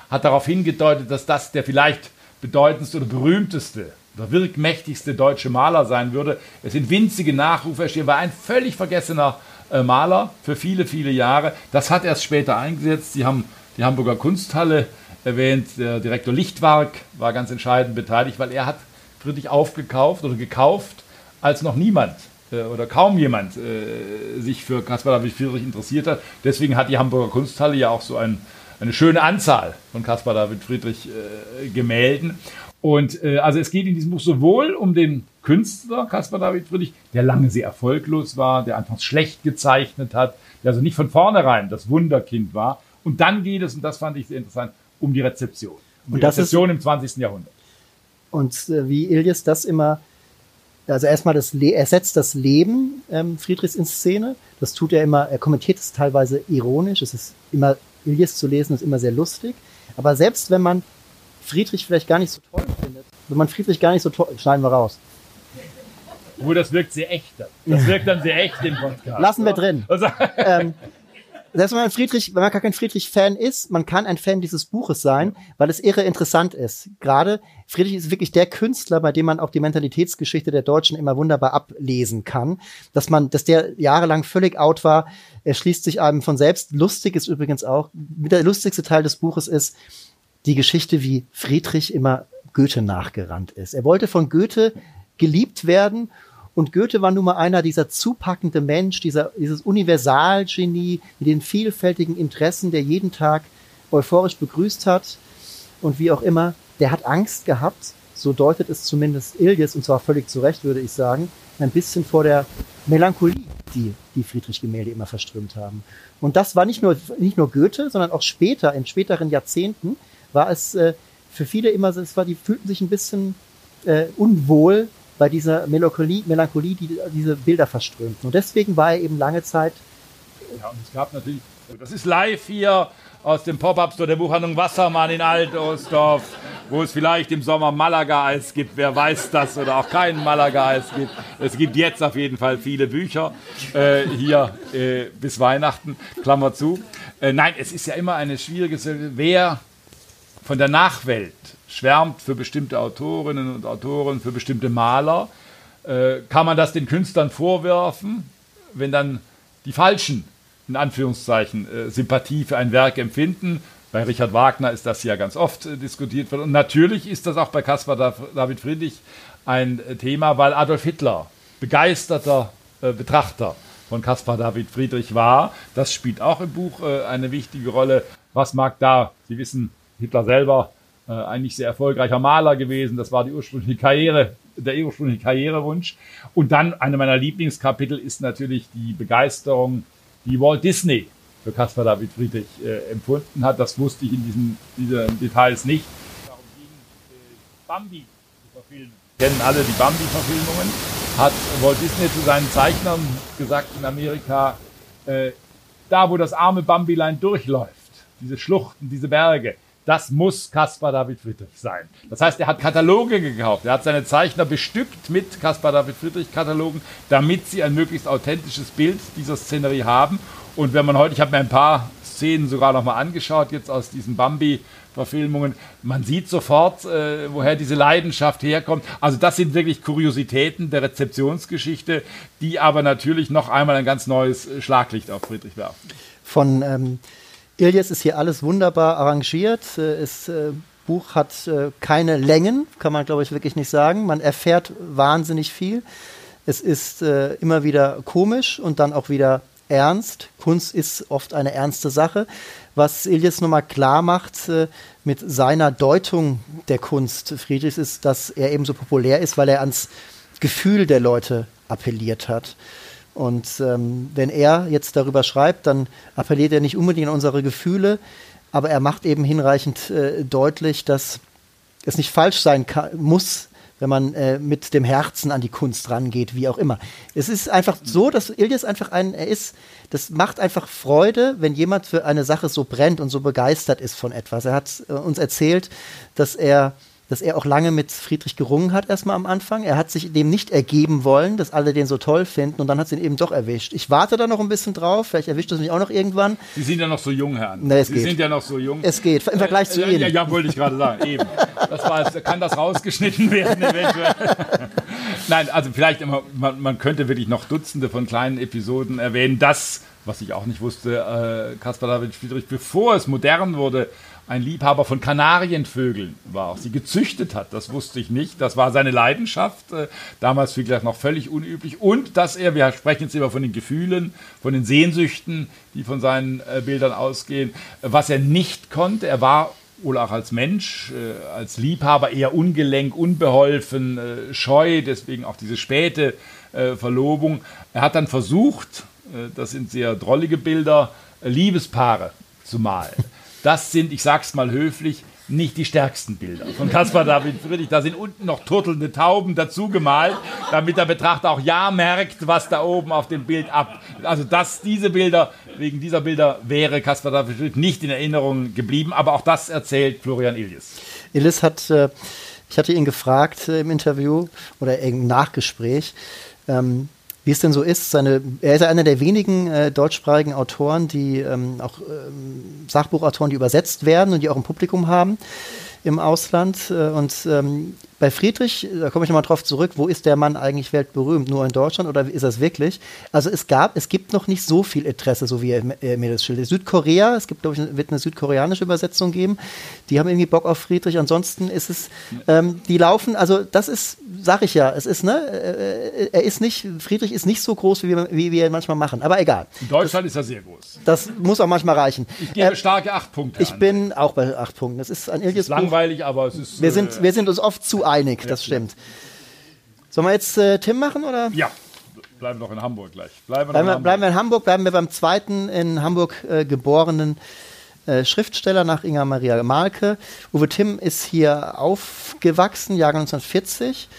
hat darauf hingedeutet, dass das der vielleicht bedeutendste oder berühmteste der wirkmächtigste deutsche Maler sein würde. Es sind winzige Nachrufe erschienen, war ein völlig vergessener äh, Maler für viele, viele Jahre. Das hat erst später eingesetzt. Sie haben die Hamburger Kunsthalle erwähnt. Der Direktor Lichtwark war ganz entscheidend beteiligt, weil er hat Friedrich aufgekauft oder gekauft, als noch niemand äh, oder kaum jemand äh, sich für Caspar David Friedrich interessiert hat. Deswegen hat die Hamburger Kunsthalle ja auch so ein, eine schöne Anzahl von Caspar David Friedrich Gemälden. Und äh, also es geht in diesem Buch sowohl um den Künstler Caspar David Friedrich, der lange sehr erfolglos war, der anfangs schlecht gezeichnet hat, der also nicht von vornherein das Wunderkind war. Und dann geht es, und das fand ich sehr interessant, um die Rezeption. Um und die das Rezeption ist, im 20. Jahrhundert. Und äh, wie Ilyes das immer, also erstmal das, Le er setzt das Leben ähm, Friedrichs in Szene. Das tut er immer, er kommentiert es teilweise ironisch. Es ist immer, Ilyes zu lesen ist immer sehr lustig. Aber selbst wenn man Friedrich vielleicht gar nicht so toll findet. Wenn man Friedrich gar nicht so toll, schneiden wir raus. Oh, das wirkt sehr echt. Das wirkt dann sehr echt im Podcast. Lassen wir drin. Also, ähm, selbst wenn man Friedrich, wenn man gar kein Friedrich-Fan ist, man kann ein Fan dieses Buches sein, weil es irre interessant ist. Gerade Friedrich ist wirklich der Künstler, bei dem man auch die Mentalitätsgeschichte der Deutschen immer wunderbar ablesen kann. Dass man, dass der jahrelang völlig out war, er schließt sich einem von selbst. Lustig ist übrigens auch, der lustigste Teil des Buches ist, die Geschichte, wie Friedrich immer Goethe nachgerannt ist. Er wollte von Goethe geliebt werden und Goethe war nun mal einer dieser zupackende Mensch, dieser, dieses Universalgenie mit den vielfältigen Interessen, der jeden Tag euphorisch begrüßt hat und wie auch immer. Der hat Angst gehabt, so deutet es zumindest Ilyes, und zwar völlig zu Recht, würde ich sagen, ein bisschen vor der Melancholie, die die Friedrich-Gemälde immer verströmt haben. Und das war nicht nur, nicht nur Goethe, sondern auch später, in späteren Jahrzehnten, war es äh, für viele immer, es war, die fühlten sich ein bisschen äh, unwohl bei dieser Melancholie, Melancholie, die diese Bilder verströmten. Und deswegen war er eben lange Zeit. Ja, und es gab natürlich, das ist live hier aus dem Pop-Up-Store der Buchhandlung Wassermann in Alt-Ostdorf, wo es vielleicht im Sommer Malaga-Eis gibt, wer weiß das, oder auch kein Malaga-Eis gibt. Es gibt jetzt auf jeden Fall viele Bücher äh, hier äh, bis Weihnachten, Klammer zu. Äh, nein, es ist ja immer eine schwierige wer von der Nachwelt schwärmt für bestimmte Autorinnen und Autoren, für bestimmte Maler, äh, kann man das den Künstlern vorwerfen, wenn dann die Falschen, in Anführungszeichen, äh, Sympathie für ein Werk empfinden. Bei Richard Wagner ist das ja ganz oft äh, diskutiert worden. Und natürlich ist das auch bei Caspar David Friedrich ein äh, Thema, weil Adolf Hitler begeisterter äh, Betrachter von Caspar David Friedrich war. Das spielt auch im Buch äh, eine wichtige Rolle. Was mag da, Sie wissen, Hitler selber äh, ein nicht sehr erfolgreicher Maler gewesen. Das war die ursprüngliche Karriere, der ursprüngliche Karrierewunsch. Und dann eine meiner Lieblingskapitel ist natürlich die Begeisterung, die Walt Disney für Caspar David Friedrich äh, empfunden hat. Das wusste ich in diesen, diesen Details nicht. Darum ging äh, Bambi zu verfilmen. Kennen alle die Bambi-Verfilmungen. Hat Walt Disney zu seinen Zeichnern gesagt in Amerika, äh, da wo das arme Bambilein durchläuft, diese Schluchten, diese Berge, das muss Caspar David Friedrich sein. Das heißt, er hat Kataloge gekauft. Er hat seine Zeichner bestückt mit Caspar David Friedrich Katalogen, damit sie ein möglichst authentisches Bild dieser Szenerie haben. Und wenn man heute, ich habe mir ein paar Szenen sogar nochmal angeschaut, jetzt aus diesen Bambi-Verfilmungen, man sieht sofort, äh, woher diese Leidenschaft herkommt. Also das sind wirklich Kuriositäten der Rezeptionsgeschichte, die aber natürlich noch einmal ein ganz neues Schlaglicht auf Friedrich werfen. Von ähm Ilyes ist hier alles wunderbar arrangiert. Das äh, äh, Buch hat äh, keine Längen, kann man glaube ich wirklich nicht sagen. Man erfährt wahnsinnig viel. Es ist immer wieder komisch und dann auch wieder ernst. Kunst ist oft eine ernste Sache. Was Ilyes nochmal klar macht mit seiner Deutung der Kunst Friedrichs ist, dass er eben so populär ist, weil er ans Gefühl der Leute appelliert hat. Und ähm, wenn er jetzt darüber schreibt, dann appelliert er nicht unbedingt an unsere Gefühle, aber er macht eben hinreichend äh, deutlich, dass es nicht falsch sein kann, muss, wenn man äh, mit dem Herzen an die Kunst rangeht, wie auch immer. Es ist einfach so, dass Ilyes einfach ein, er ist, das macht einfach Freude, wenn jemand für eine Sache so brennt und so begeistert ist von etwas. Er hat äh, uns erzählt, dass er dass er auch lange mit Friedrich gerungen hat, erstmal am Anfang. Er hat sich dem nicht ergeben wollen, dass alle den so toll finden und dann hat es ihn eben doch erwischt. Ich warte da noch ein bisschen drauf, vielleicht erwischt es mich auch noch irgendwann. Sie sind ja noch so jung, Herr Nee, es Sie geht. sind ja noch so jung. Es geht, im Vergleich zu ja, Ihnen. Ja, ja, wollte ich gerade sagen, eben. Das war, kann das rausgeschnitten werden eventuell? Nein, also vielleicht, immer, man, man könnte wirklich noch Dutzende von kleinen Episoden erwähnen. Das, was ich auch nicht wusste, äh, Caspar David Friedrich, bevor es modern wurde, ein Liebhaber von Kanarienvögeln war, auch sie gezüchtet hat. Das wusste ich nicht. Das war seine Leidenschaft. Äh, damals vielleicht noch völlig unüblich. Und dass er, wir sprechen jetzt immer von den Gefühlen, von den Sehnsüchten, die von seinen äh, Bildern ausgehen, was er nicht konnte. Er war wohl auch als Mensch, äh, als Liebhaber eher ungelenk, unbeholfen, äh, scheu, deswegen auch diese späte äh, Verlobung. Er hat dann versucht, äh, das sind sehr drollige Bilder, äh, Liebespaare zu malen. Das sind, ich sag's mal höflich, nicht die stärksten Bilder von Caspar David Friedrich. Da sind unten noch turtelnde Tauben dazu gemalt, damit der Betrachter auch ja merkt, was da oben auf dem Bild ab. Also dass diese Bilder, wegen dieser Bilder wäre Caspar David Friedrich nicht in Erinnerung geblieben, aber auch das erzählt Florian Illies. Illis hat, äh, ich hatte ihn gefragt äh, im Interview oder im Nachgespräch, ähm, wie es denn so ist. Seine, er ist ja einer der wenigen äh, deutschsprachigen Autoren, die ähm, auch ähm, Sachbuchautoren, die übersetzt werden und die auch ein Publikum haben im Ausland. Äh, und ähm, bei Friedrich, da komme ich nochmal drauf zurück, wo ist der Mann eigentlich weltberühmt? Nur in Deutschland oder ist das wirklich? Also es gab, es gibt noch nicht so viel Interesse, so wie er, er mir das schildert. Südkorea, es gibt, glaube ich, wird eine südkoreanische Übersetzung geben. Die haben irgendwie Bock auf Friedrich. Ansonsten ist es, ähm, die laufen, also das ist, sag ich ja, es ist, ne, äh, er ist nicht, Friedrich ist nicht so groß, wie wir, wie wir ihn manchmal machen. Aber egal. In Deutschland das, ist er sehr groß. Das muss auch manchmal reichen. Ich gebe äh, starke acht Punkte. Ich an. bin auch bei acht Punkten. Das ist ein Ilges langweilig, aber es ist. Wir sind, wir sind uns oft zu einig, das stimmt. Sollen wir jetzt äh, Tim machen oder? Ja, bleiben wir noch in Hamburg gleich. Bleiben wir, bleiben, in Hamburg. bleiben wir in Hamburg, bleiben wir beim zweiten in Hamburg äh, geborenen äh, Schriftsteller nach Inga Maria Malke. Uwe Timm ist hier aufgewachsen, Jahrgang 1940.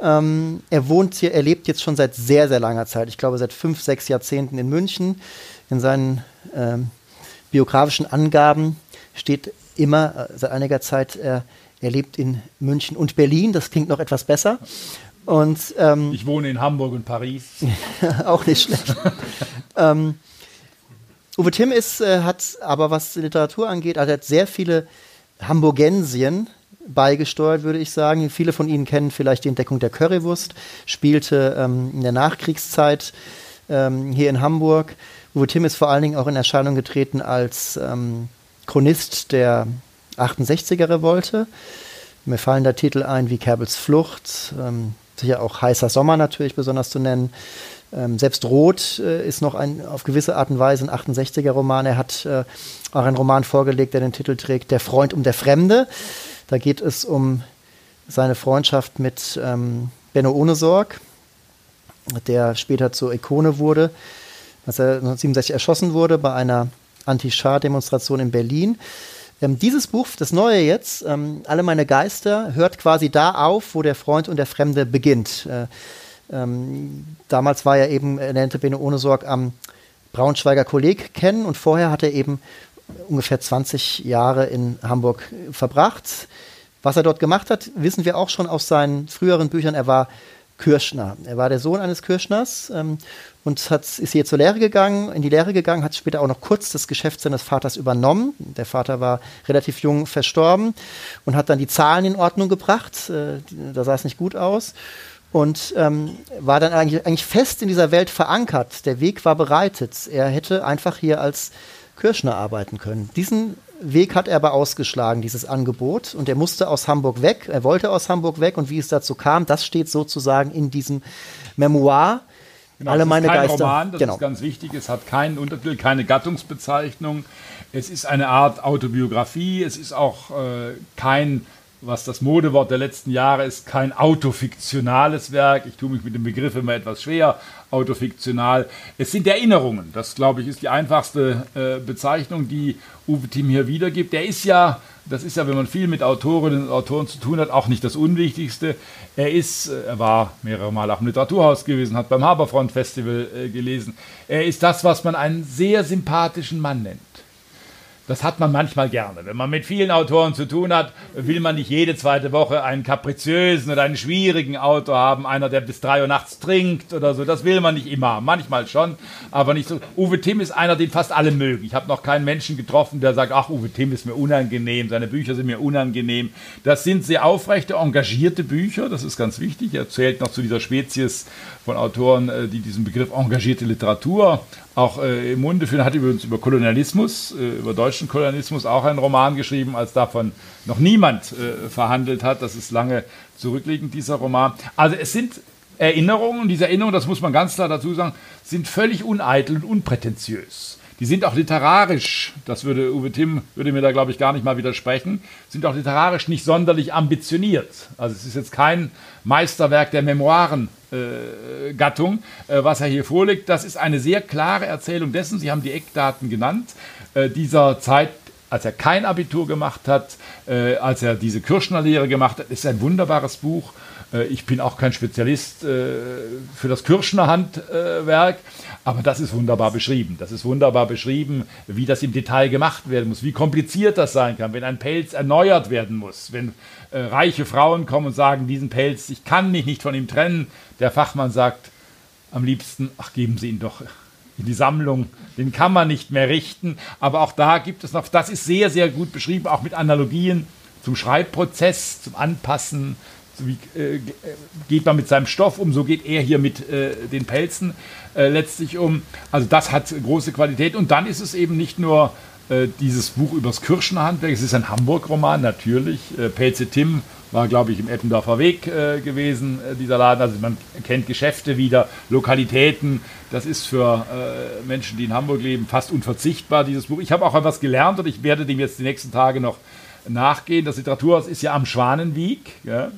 Ähm, er wohnt hier, er lebt jetzt schon seit sehr, sehr langer Zeit. Ich glaube, seit fünf, sechs Jahrzehnten in München. In seinen ähm, biografischen Angaben steht immer äh, seit einiger Zeit, er er lebt in München und Berlin, das klingt noch etwas besser. Und, ähm, ich wohne in Hamburg und Paris. auch nicht schlecht. ähm, Uwe Timm ist, äh, hat aber, was Literatur angeht, also hat sehr viele Hamburgensien beigesteuert, würde ich sagen. Viele von Ihnen kennen vielleicht die Entdeckung der Currywurst, spielte ähm, in der Nachkriegszeit ähm, hier in Hamburg. Uwe Timm ist vor allen Dingen auch in Erscheinung getreten als ähm, Chronist der 68er-Revolte. Mir fallen da Titel ein wie Kerbels Flucht, ähm, sicher auch Heißer Sommer natürlich besonders zu nennen. Ähm, selbst Rot äh, ist noch ein auf gewisse Art und Weise ein 68er-Roman. Er hat äh, auch einen Roman vorgelegt, der den Titel trägt Der Freund um der Fremde. Da geht es um seine Freundschaft mit ähm, Benno Ohnesorg, der später zur Ikone wurde, als er 1967 erschossen wurde bei einer Anti-Schah-Demonstration in Berlin. Ähm, dieses Buch, das neue jetzt, ähm, Alle meine Geister, hört quasi da auf, wo der Freund und der Fremde beginnt. Äh, ähm, damals war er eben, er nannte Bene ohne Sorg am Braunschweiger Kolleg kennen und vorher hat er eben ungefähr 20 Jahre in Hamburg verbracht. Was er dort gemacht hat, wissen wir auch schon aus seinen früheren Büchern. Er war Kirschner. Er war der Sohn eines Kirschners ähm, und hat, ist hier zur Lehre gegangen, in die Lehre gegangen, hat später auch noch kurz das Geschäft seines Vaters übernommen. Der Vater war relativ jung verstorben und hat dann die Zahlen in Ordnung gebracht. Äh, da sah es nicht gut aus. Und ähm, war dann eigentlich, eigentlich fest in dieser Welt verankert. Der Weg war bereitet. Er hätte einfach hier als Kirschner arbeiten können. Diesen Weg hat er aber ausgeschlagen, dieses Angebot. Und er musste aus Hamburg weg. Er wollte aus Hamburg weg. Und wie es dazu kam, das steht sozusagen in diesem Memoir. Genau, Alle meine Geister. Roman, das genau. ist ganz wichtig. Es hat keinen Untertitel, keine Gattungsbezeichnung. Es ist eine Art Autobiografie. Es ist auch äh, kein, was das Modewort der letzten Jahre ist, kein autofiktionales Werk. Ich tue mich mit dem Begriff immer etwas schwer. Autofiktional. Es sind Erinnerungen. Das, glaube ich, ist die einfachste äh, Bezeichnung, die Uwe Timm hier wiedergibt. Er ist ja, das ist ja, wenn man viel mit Autorinnen und Autoren zu tun hat, auch nicht das Unwichtigste. Er ist, äh, er war mehrere Mal auch im Literaturhaus gewesen, hat beim Haberfront Festival äh, gelesen. Er ist das, was man einen sehr sympathischen Mann nennt. Das hat man manchmal gerne. Wenn man mit vielen Autoren zu tun hat, will man nicht jede zweite Woche einen kapriziösen oder einen schwierigen Autor haben, einer, der bis drei Uhr nachts trinkt oder so. Das will man nicht immer. Manchmal schon, aber nicht so. Uwe Timm ist einer, den fast alle mögen. Ich habe noch keinen Menschen getroffen, der sagt, ach, Uwe Timm ist mir unangenehm, seine Bücher sind mir unangenehm. Das sind sehr aufrechte, engagierte Bücher. Das ist ganz wichtig. Er zählt noch zu dieser Spezies von Autoren, äh, die diesen Begriff engagierte Literatur auch äh, im Munde führen, hat übrigens über Kolonialismus, äh, über deutschen Kolonialismus auch einen Roman geschrieben, als davon noch niemand äh, verhandelt hat. Das ist lange zurückliegend, dieser Roman. Also es sind Erinnerungen und diese Erinnerungen, das muss man ganz klar dazu sagen, sind völlig uneitel und unprätentiös. Die sind auch literarisch, das würde Uwe Timm, würde mir da glaube ich gar nicht mal widersprechen, sind auch literarisch nicht sonderlich ambitioniert. Also es ist jetzt kein Meisterwerk der Memoiren äh, äh, was er hier vorlegt. Das ist eine sehr klare Erzählung dessen, Sie haben die Eckdaten genannt, äh, dieser Zeit, als er kein Abitur gemacht hat, äh, als er diese Kirschner-Lehre gemacht hat, ist ein wunderbares Buch. Äh, ich bin auch kein Spezialist äh, für das Kirschner Handwerk, aber das ist wunderbar beschrieben. Das ist wunderbar beschrieben, wie das im Detail gemacht werden muss, wie kompliziert das sein kann, wenn ein Pelz erneuert werden muss, wenn äh, reiche Frauen kommen und sagen, diesen Pelz, ich kann mich nicht von ihm trennen. Der Fachmann sagt am liebsten, ach, geben Sie ihn doch in die Sammlung, den kann man nicht mehr richten. Aber auch da gibt es noch, das ist sehr, sehr gut beschrieben, auch mit Analogien zum Schreibprozess, zum Anpassen. So wie äh, geht man mit seinem Stoff um, so geht er hier mit äh, den Pelzen äh, letztlich um. Also das hat große Qualität. Und dann ist es eben nicht nur äh, dieses Buch übers Kirschenhandwerk, es ist ein Hamburg-Roman, natürlich. Äh, Pelze Tim war, glaube ich, im Eppendorfer Weg äh, gewesen, äh, dieser Laden. Also man kennt Geschäfte wieder, Lokalitäten. Das ist für äh, Menschen, die in Hamburg leben, fast unverzichtbar, dieses Buch. Ich habe auch etwas gelernt und ich werde dem jetzt die nächsten Tage noch nachgehen. Das Literaturhaus ist ja am Schwanenwieg. Ja?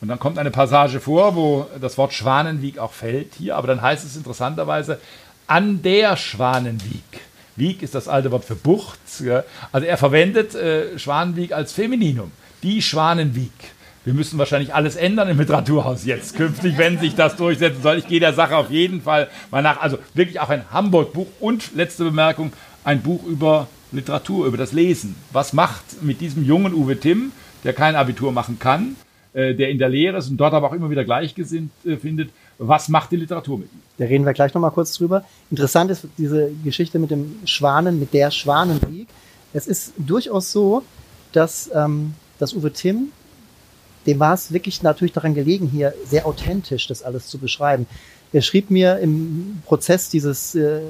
Und dann kommt eine Passage vor, wo das Wort Schwanenwieg auch fällt hier, aber dann heißt es interessanterweise an der Schwanenwieg. Wieg ist das alte Wort für Bucht. Also er verwendet äh, Schwanenwieg als Femininum. Die Schwanenwieg. Wir müssen wahrscheinlich alles ändern im Literaturhaus jetzt, künftig, wenn sich das durchsetzen soll. Ich gehe der Sache auf jeden Fall mal nach. Also wirklich auch ein Hamburg-Buch und letzte Bemerkung, ein Buch über Literatur, über das Lesen. Was macht mit diesem jungen Uwe Timm, der kein Abitur machen kann, äh, der in der Lehre ist und dort aber auch immer wieder Gleichgesinnt äh, findet, was macht die Literatur mit ihm? Da reden wir gleich nochmal kurz drüber. Interessant ist diese Geschichte mit dem Schwanen, mit der Schwanenwieg. Es ist durchaus so, dass, ähm, dass Uwe Timm, dem war es wirklich natürlich daran gelegen, hier sehr authentisch das alles zu beschreiben. Er schrieb mir im Prozess dieses, äh,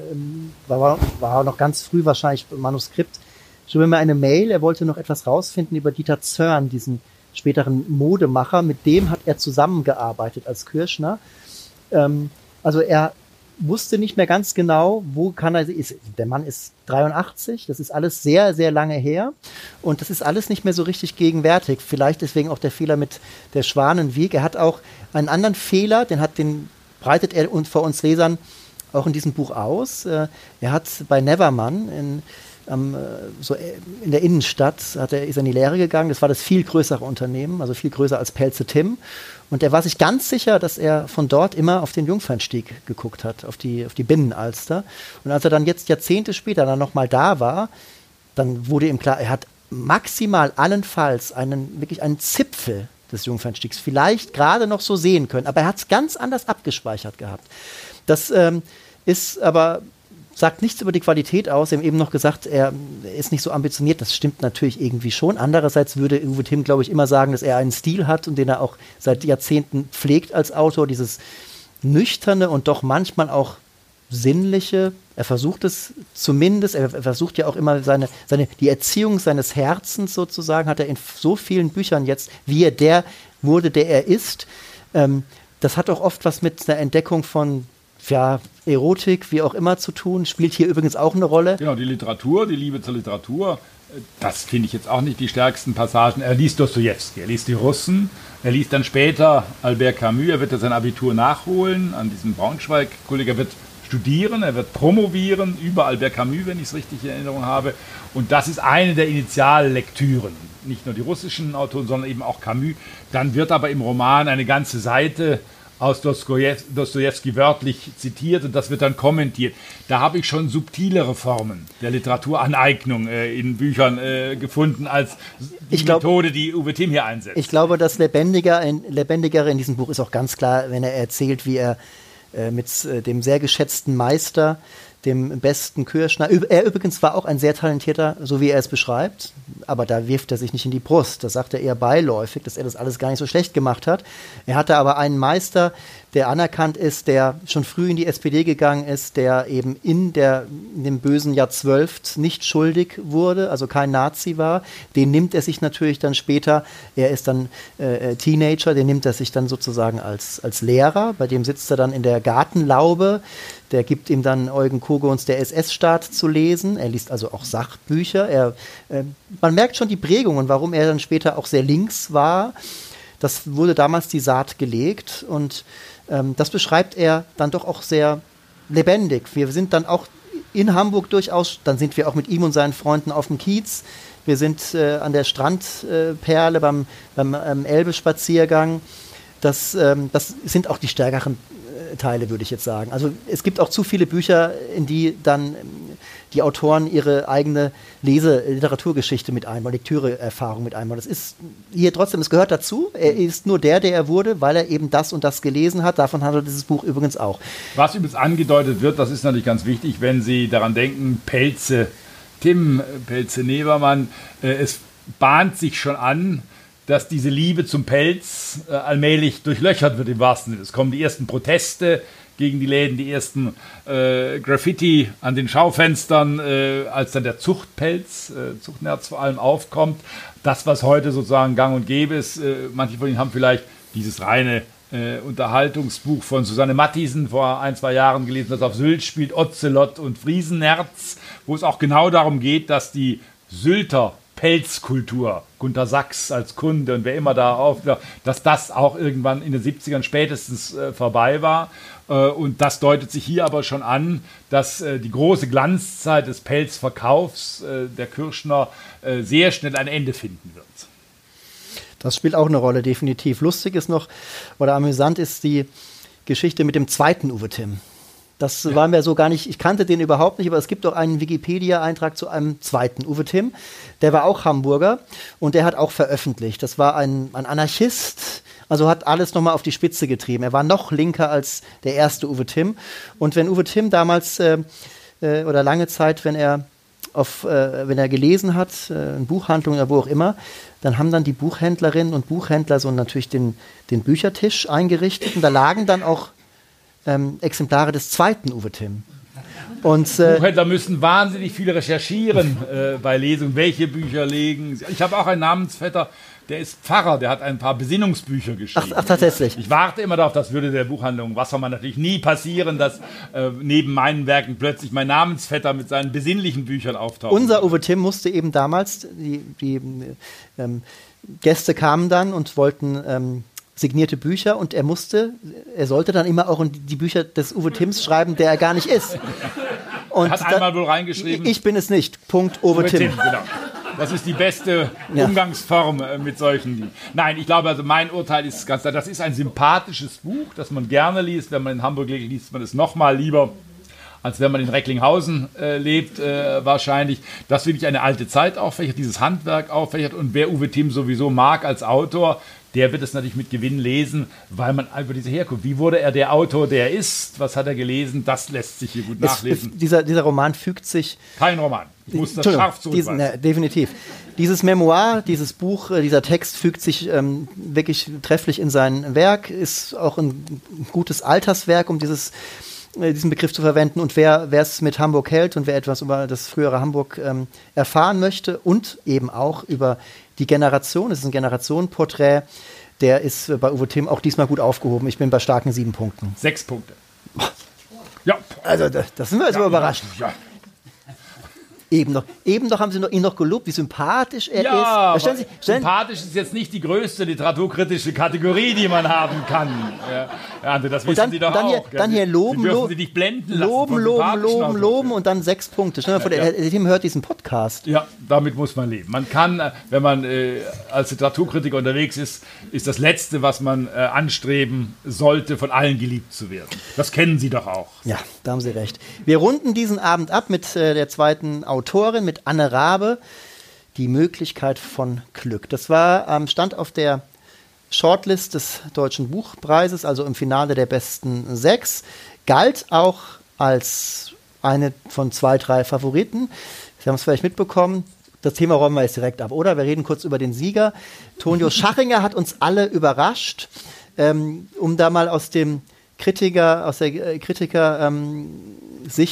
war, war noch ganz früh wahrscheinlich Manuskript, schrieb mir eine Mail, er wollte noch etwas rausfinden über Dieter Zörn, diesen späteren Modemacher, mit dem hat er zusammengearbeitet als Kirschner. Ähm, also er wusste nicht mehr ganz genau, wo kann er, ist, der Mann ist 83, das ist alles sehr, sehr lange her und das ist alles nicht mehr so richtig gegenwärtig. Vielleicht deswegen auch der Fehler mit der Schwanenweg. Er hat auch einen anderen Fehler, den hat den breitet er und vor uns Lesern auch in diesem Buch aus. Äh, er hat bei Neverman in, ähm, so in der Innenstadt hat er, ist er in die Lehre gegangen. Das war das viel größere Unternehmen, also viel größer als Pelze Tim. Und er war sich ganz sicher, dass er von dort immer auf den Jungfernstieg geguckt hat, auf die, auf die Binnenalster. Und als er dann jetzt Jahrzehnte später dann nochmal da war, dann wurde ihm klar, er hat maximal allenfalls einen, wirklich einen Zipfel des Jungfernstiegs vielleicht gerade noch so sehen können, aber er hat es ganz anders abgespeichert gehabt. Das ähm, ist aber sagt nichts über die Qualität aus. Sie haben eben noch gesagt, er ist nicht so ambitioniert. Das stimmt natürlich irgendwie schon. Andererseits würde Uwe Timm, glaube ich, immer sagen, dass er einen Stil hat und den er auch seit Jahrzehnten pflegt als Autor. Dieses nüchterne und doch manchmal auch Sinnliche. Er versucht es zumindest, er versucht ja auch immer seine, seine, die Erziehung seines Herzens sozusagen, hat er in so vielen Büchern jetzt, wie er der wurde, der er ist. Ähm, das hat auch oft was mit einer Entdeckung von ja, Erotik, wie auch immer zu tun, spielt hier übrigens auch eine Rolle. Genau, die Literatur, die Liebe zur Literatur, das finde ich jetzt auch nicht die stärksten Passagen. Er liest Dostoevsky, er liest die Russen, er liest dann später Albert Camus, er wird ja sein Abitur nachholen an diesem Braunschweig-Kolleg, er wird studieren, er wird promovieren über Albert Camus, wenn ich es richtig in Erinnerung habe. Und das ist eine der Initiallektüren. Nicht nur die russischen Autoren, sondern eben auch Camus. Dann wird aber im Roman eine ganze Seite aus Dostoevsky wörtlich zitiert und das wird dann kommentiert. Da habe ich schon subtilere Formen der Literaturaneignung äh, in Büchern äh, gefunden als die glaub, Methode, die Uwe Timm hier einsetzt. Ich glaube, das Lebendiger in, Lebendigere in diesem Buch ist auch ganz klar, wenn er erzählt, wie er äh, mit äh, dem sehr geschätzten Meister dem besten Kirschner. Er übrigens war auch ein sehr talentierter, so wie er es beschreibt, aber da wirft er sich nicht in die Brust. Das sagt er eher beiläufig, dass er das alles gar nicht so schlecht gemacht hat. Er hatte aber einen Meister, der anerkannt ist, der schon früh in die SPD gegangen ist, der eben in, der, in dem bösen Jahr 12 nicht schuldig wurde, also kein Nazi war. Den nimmt er sich natürlich dann später, er ist dann äh, äh Teenager, den nimmt er sich dann sozusagen als, als Lehrer, bei dem sitzt er dann in der Gartenlaube, der gibt ihm dann Eugen Kogons Der SS-Staat zu lesen. Er liest also auch Sachbücher. Er, äh, man merkt schon die Prägungen, warum er dann später auch sehr links war. Das wurde damals die Saat gelegt und ähm, das beschreibt er dann doch auch sehr lebendig. Wir sind dann auch in Hamburg durchaus, dann sind wir auch mit ihm und seinen Freunden auf dem Kiez. Wir sind äh, an der Strandperle beim, beim ähm, Elbe-Spaziergang. Das, ähm, das sind auch die stärkeren äh, Teile, würde ich jetzt sagen. Also es gibt auch zu viele Bücher, in die dann die Autoren ihre eigene Lese-, Literaturgeschichte mit einbauen, Lektüreerfahrung mit einbauen. Das ist hier trotzdem, es gehört dazu. Er ist nur der, der er wurde, weil er eben das und das gelesen hat. Davon handelt dieses Buch übrigens auch. Was übrigens angedeutet wird, das ist natürlich ganz wichtig, wenn Sie daran denken, Pelze, Tim Pelze-Nebermann, äh, es bahnt sich schon an, dass diese Liebe zum Pelz äh, allmählich durchlöchert wird im wahrsten Sinne. Es kommen die ersten Proteste gegen die Läden, die ersten äh, Graffiti an den Schaufenstern, äh, als dann der Zuchtpelz, äh, Zuchtnerz vor allem aufkommt. Das, was heute sozusagen gang und gäbe ist, äh, manche von Ihnen haben vielleicht dieses reine äh, Unterhaltungsbuch von Susanne Matthiesen vor ein, zwei Jahren gelesen, das auf Sylt spielt, Ozelot und Friesennerz, wo es auch genau darum geht, dass die Sylter Pelzkultur, Gunter Sachs als Kunde und wer immer da auf, dass das auch irgendwann in den 70ern spätestens äh, vorbei war. Äh, und das deutet sich hier aber schon an, dass äh, die große Glanzzeit des Pelzverkaufs äh, der Kirschner sehr schnell ein Ende finden wird. Das spielt auch eine Rolle, definitiv. Lustig ist noch, oder amüsant ist die Geschichte mit dem zweiten Uwe Timm. Das ja. war mir so gar nicht, ich kannte den überhaupt nicht, aber es gibt auch einen Wikipedia-Eintrag zu einem zweiten Uwe Timm. Der war auch Hamburger und der hat auch veröffentlicht. Das war ein, ein Anarchist, also hat alles nochmal auf die Spitze getrieben. Er war noch linker als der erste Uwe Timm. Und wenn Uwe Timm damals äh, äh, oder lange Zeit, wenn er auf, äh, wenn er gelesen hat, äh, in Buchhandlungen oder wo auch immer, dann haben dann die Buchhändlerinnen und Buchhändler so natürlich den, den Büchertisch eingerichtet und da lagen dann auch ähm, Exemplare des zweiten Uwe Timm. Und, äh, Buchhändler müssen wahnsinnig viel recherchieren äh, bei Lesungen, welche Bücher legen. Ich habe auch einen Namensvetter, der ist Pfarrer, der hat ein paar Besinnungsbücher geschrieben. Ach, ach tatsächlich. Ich warte immer darauf, das würde der Buchhandlung Wassermann natürlich nie passieren, dass äh, neben meinen Werken plötzlich mein Namensvetter mit seinen besinnlichen Büchern auftaucht. Unser Uwe Timm musste eben damals, die, die ähm, Gäste kamen dann und wollten ähm, signierte Bücher und er musste, er sollte dann immer auch in die Bücher des Uwe Timms schreiben, der er gar nicht ist. Und hat einmal wohl reingeschrieben. Ich bin es nicht. Punkt Uwe, Uwe Timm. Timm genau. Das ist die beste ja. Umgangsform äh, mit solchen. Nein, ich glaube, also mein Urteil ist ganz klar, das ist ein sympathisches Buch, das man gerne liest. Wenn man in Hamburg lebt, liest man es nochmal lieber als wenn man in Recklinghausen äh, lebt, äh, wahrscheinlich. Das wirklich eine alte Zeit auffächert, dieses Handwerk auffächert. Und wer Uwe Timm sowieso mag als Autor, der wird es natürlich mit Gewinn lesen, weil man über diese Herkunft, wie wurde er der Autor, der ist, was hat er gelesen, das lässt sich hier gut nachlesen. Es, dieser, dieser Roman fügt sich. Kein Roman. Ich muss das scharf. Diesen, ja, definitiv. Dieses Memoir, dieses Buch, äh, dieser Text fügt sich ähm, wirklich trefflich in sein Werk, ist auch ein gutes Alterswerk, um dieses äh, diesen Begriff zu verwenden. Und wer es mit Hamburg hält und wer etwas über das frühere Hamburg ähm, erfahren möchte und eben auch über die Generation, es ist ein Generationenporträt, der ist bei Uwe Tim auch diesmal gut aufgehoben. Ich bin bei starken sieben Punkten. Sechs Punkte. Ja. Also, das, das sind wir jetzt ja, überrascht. Ja. Eben noch, eben noch haben sie noch, ihn noch gelobt, wie sympathisch er ja, ist. Stellen Sie, stellen sympathisch ist jetzt nicht die größte literaturkritische Kategorie, die man haben kann. Ja, ja das wissen dann, Sie doch dann auch. Hier, dann hier loben, Sie loben, Sie dich blenden loben, loben, loben, loben und dann sechs Punkte. Stell dir vor, der, der Tim hört diesen Podcast. Ja, damit muss man leben. Man kann, äh, wenn man äh, als Literaturkritiker unterwegs ist, ist das Letzte, was man äh, anstreben sollte, von allen geliebt zu werden. Das kennen Sie doch auch. Ja, da haben Sie recht. Wir runden diesen Abend ab mit äh, der zweiten Autorin, mit Anne Rabe, Die Möglichkeit von Glück. Das war, ähm, stand auf der Shortlist des Deutschen Buchpreises, also im Finale der besten sechs, galt auch als eine von zwei, drei Favoriten. Sie haben es vielleicht mitbekommen. Das Thema räumen wir jetzt direkt ab, oder? Wir reden kurz über den Sieger. Tonio Schachinger hat uns alle überrascht. Ähm, um da mal aus dem Kritiker, aus der äh, Kritiker ähm,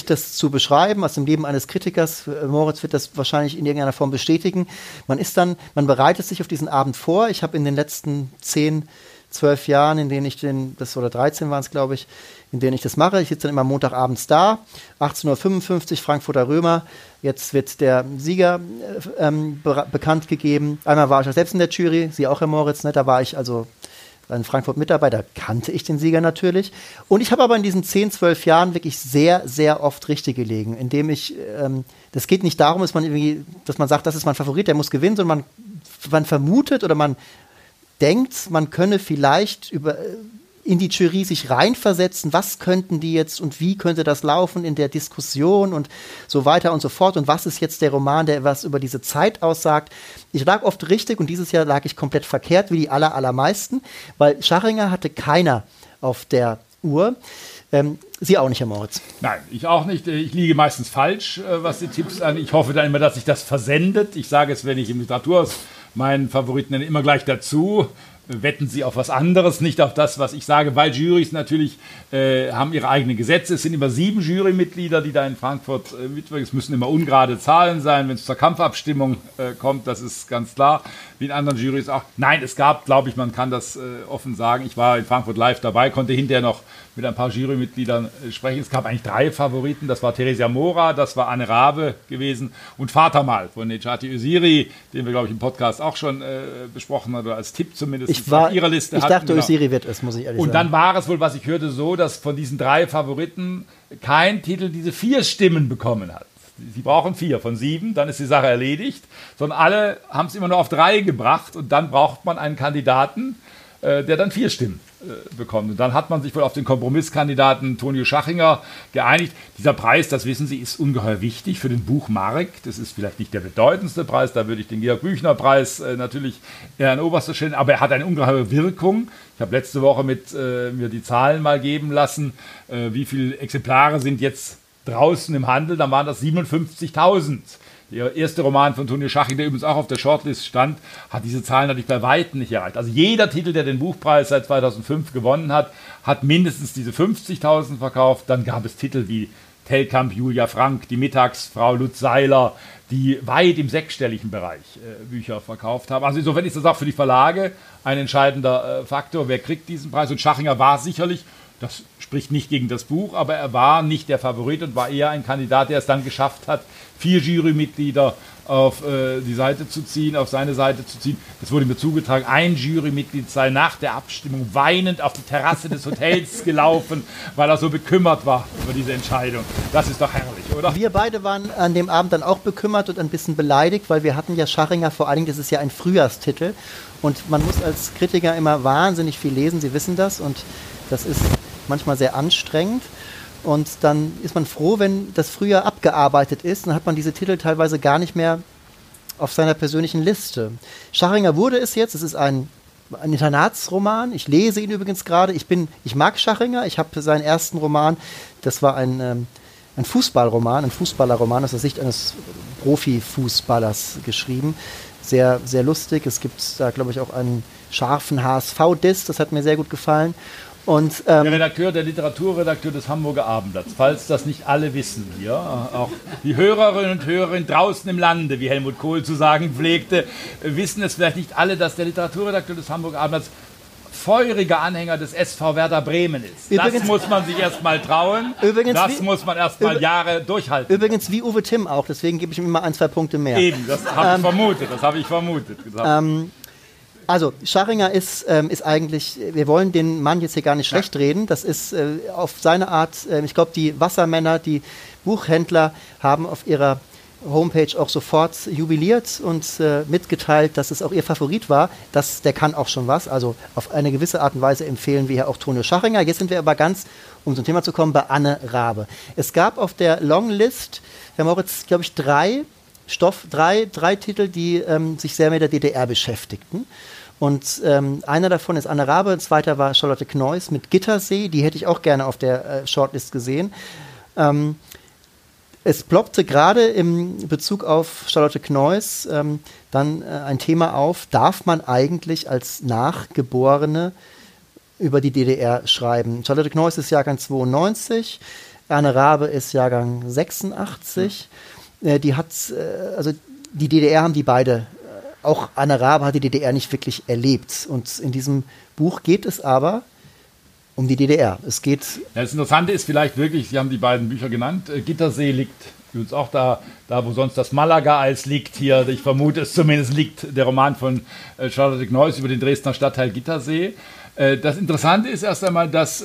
das zu beschreiben, aus dem Leben eines Kritikers. Äh, Moritz wird das wahrscheinlich in irgendeiner Form bestätigen. Man ist dann, man bereitet sich auf diesen Abend vor. Ich habe in den letzten zehn, zwölf Jahren, in denen ich den, das oder 13 waren es, glaube ich, in denen ich das mache. Ich sitze dann immer Montagabends da, 18.55 Uhr, Frankfurter Römer. Jetzt wird der Sieger äh, ähm, be bekannt gegeben. Einmal war ich auch selbst in der Jury, Sie auch, Herr Moritz, ne? da war ich also in Frankfurt mit dabei, da kannte ich den Sieger natürlich. Und ich habe aber in diesen 10, 12 Jahren wirklich sehr, sehr oft richtig gelegen, indem ich, ähm, das geht nicht darum, dass man irgendwie, dass man sagt, das ist mein Favorit, der muss gewinnen, sondern man, man vermutet oder man denkt, man könne vielleicht über in die Jury sich reinversetzen, was könnten die jetzt und wie könnte das laufen in der Diskussion und so weiter und so fort und was ist jetzt der Roman, der was über diese Zeit aussagt. Ich lag oft richtig und dieses Jahr lag ich komplett verkehrt, wie die aller, allermeisten, weil Scharinger hatte keiner auf der Uhr. Ähm, Sie auch nicht, Herr Moritz? Nein, ich auch nicht. Ich liege meistens falsch, äh, was die Tipps an. Ich hoffe dann immer, dass sich das versendet. Ich sage es, wenn ich im Literaturhaus meinen Favoriten dann immer gleich dazu wetten sie auf was anderes, nicht auf das, was ich sage, weil Jurys natürlich äh, haben ihre eigenen Gesetze. Es sind immer sieben Jurymitglieder, die da in Frankfurt äh, mitwirken. Es müssen immer ungerade Zahlen sein, wenn es zur Kampfabstimmung äh, kommt, das ist ganz klar, wie in anderen Jurys auch. Nein, es gab, glaube ich, man kann das äh, offen sagen. Ich war in Frankfurt live dabei, konnte hinterher noch mit ein paar Jurymitgliedern äh, sprechen. Es gab eigentlich drei Favoriten. Das war Theresia Mora, das war Anne Rabe gewesen und Vatermal von Nejati Usiri, den wir, glaube ich, im Podcast auch schon äh, besprochen haben, oder als Tipp zumindest ich war, auf ihrer Liste Ich hatten. dachte, genau. Usiri wird es, muss ich ehrlich und sagen. Und dann war es wohl, was ich hörte, so, dass von diesen drei Favoriten kein Titel diese vier Stimmen bekommen hat. Sie brauchen vier von sieben, dann ist die Sache erledigt. Sondern alle haben es immer nur auf drei gebracht und dann braucht man einen Kandidaten, äh, der dann vier Stimmen äh, bekommen. Und dann hat man sich wohl auf den Kompromisskandidaten Tonio Schachinger geeinigt. Dieser Preis, das wissen Sie, ist ungeheuer wichtig für den Buchmarkt. Das ist vielleicht nicht der bedeutendste Preis, da würde ich den Georg Büchner Preis äh, natürlich eher an oberster stellen, aber er hat eine ungeheure Wirkung. Ich habe letzte Woche mit äh, mir die Zahlen mal geben lassen, wie viele Exemplare sind jetzt draußen im Handel, dann waren das 57.000. Der erste Roman von Toni Schaching, der übrigens auch auf der Shortlist stand, hat diese Zahlen natürlich bei Weitem nicht erreicht. Also jeder Titel, der den Buchpreis seit 2005 gewonnen hat, hat mindestens diese 50.000 verkauft. Dann gab es Titel wie Telkamp, Julia Frank, die Mittagsfrau Lutz Seiler, die weit im sechsstelligen Bereich äh, Bücher verkauft haben. Also insofern ist das auch für die Verlage ein entscheidender äh, Faktor. Wer kriegt diesen Preis? Und Schachinger war sicherlich das spricht nicht gegen das Buch, aber er war nicht der Favorit und war eher ein Kandidat, der es dann geschafft hat, vier Jurymitglieder auf äh, die Seite zu ziehen, auf seine Seite zu ziehen. Es wurde mir zugetragen, ein Jurymitglied sei nach der Abstimmung weinend auf die Terrasse des Hotels gelaufen, weil er so bekümmert war über diese Entscheidung. Das ist doch herrlich, oder? Wir beide waren an dem Abend dann auch bekümmert und ein bisschen beleidigt, weil wir hatten ja Scharinger, vor allen Dingen, das ist ja ein Frühjahrstitel und man muss als Kritiker immer wahnsinnig viel lesen, Sie wissen das und das ist manchmal sehr anstrengend. Und dann ist man froh, wenn das Frühjahr abgearbeitet ist. Dann hat man diese Titel teilweise gar nicht mehr auf seiner persönlichen Liste. Schachringer wurde es jetzt. Es ist ein, ein Internatsroman. Ich lese ihn übrigens gerade. Ich ich mag Schachringer. Ich habe seinen ersten Roman. Das war ein, ähm, ein Fußballroman, ein Fußballerroman aus der Sicht eines Profifußballers geschrieben. Sehr, sehr lustig. Es gibt da, glaube ich, auch einen scharfen HSV-Diss. Das hat mir sehr gut gefallen. Und, ähm, der Redakteur, der Literaturredakteur des Hamburger Abendblatts, falls das nicht alle wissen hier, auch die Hörerinnen und Hörer draußen im Lande, wie Helmut Kohl zu sagen pflegte, wissen es vielleicht nicht alle, dass der Literaturredakteur des Hamburger Abendblatts feuriger Anhänger des SV Werder Bremen ist. Übrigens, das muss man sich erstmal trauen. Übrigens das wie, muss man erstmal Jahre durchhalten. Übrigens wie Uwe Timm auch, deswegen gebe ich ihm immer ein, zwei Punkte mehr. Eben, das habe ähm, ich vermutet, das habe ich vermutet. Ähm, also, Scharinger ist, ähm, ist eigentlich, wir wollen den Mann jetzt hier gar nicht schlecht reden. Das ist äh, auf seine Art, äh, ich glaube, die Wassermänner, die Buchhändler haben auf ihrer Homepage auch sofort jubiliert und äh, mitgeteilt, dass es auch ihr Favorit war. Das, der kann auch schon was. Also auf eine gewisse Art und Weise empfehlen wir hier auch Tonio Schachinger. Jetzt sind wir aber ganz, um zum Thema zu kommen, bei Anne Rabe. Es gab auf der Longlist, Herr Moritz, glaube ich, drei Stoff, drei, drei Titel, die ähm, sich sehr mit der DDR beschäftigten. Und ähm, einer davon ist Anne Rabe, ein zweiter war Charlotte Kneuss mit Gittersee, die hätte ich auch gerne auf der äh, Shortlist gesehen. Ähm, es ploppte gerade im Bezug auf Charlotte Kneuss ähm, dann äh, ein Thema auf, darf man eigentlich als Nachgeborene über die DDR schreiben? Charlotte Kneuss ist Jahrgang 92, Anne Rabe ist Jahrgang 86. Ja. Äh, die hat, äh, also die DDR haben die beide auch Anne Rabe hat die DDR nicht wirklich erlebt. Und in diesem Buch geht es aber um die DDR. Es geht. Ja, das Interessante ist vielleicht wirklich, Sie haben die beiden Bücher genannt. Äh, Gittersee liegt übrigens auch da, da wo sonst das Malaga-Eis liegt hier. Ich vermute es zumindest liegt der Roman von äh, Charlotte Kneuss über den Dresdner Stadtteil Gittersee. Äh, das Interessante ist erst einmal, dass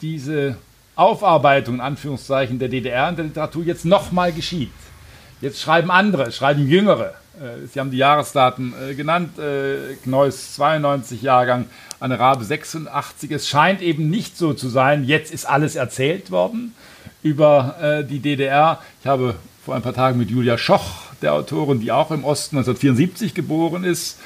diese Aufarbeitung in Anführungszeichen der DDR in der Literatur jetzt nochmal geschieht. Jetzt schreiben andere, schreiben Jüngere. Äh, Sie haben die Jahresdaten äh, genannt. Äh, Gneuss 92 Jahrgang, Anne Rabe 86. Es scheint eben nicht so zu sein, jetzt ist alles erzählt worden über die DDR. Ich habe vor ein paar Tagen mit Julia Schoch, der Autorin, die auch im Osten 1974 geboren ist,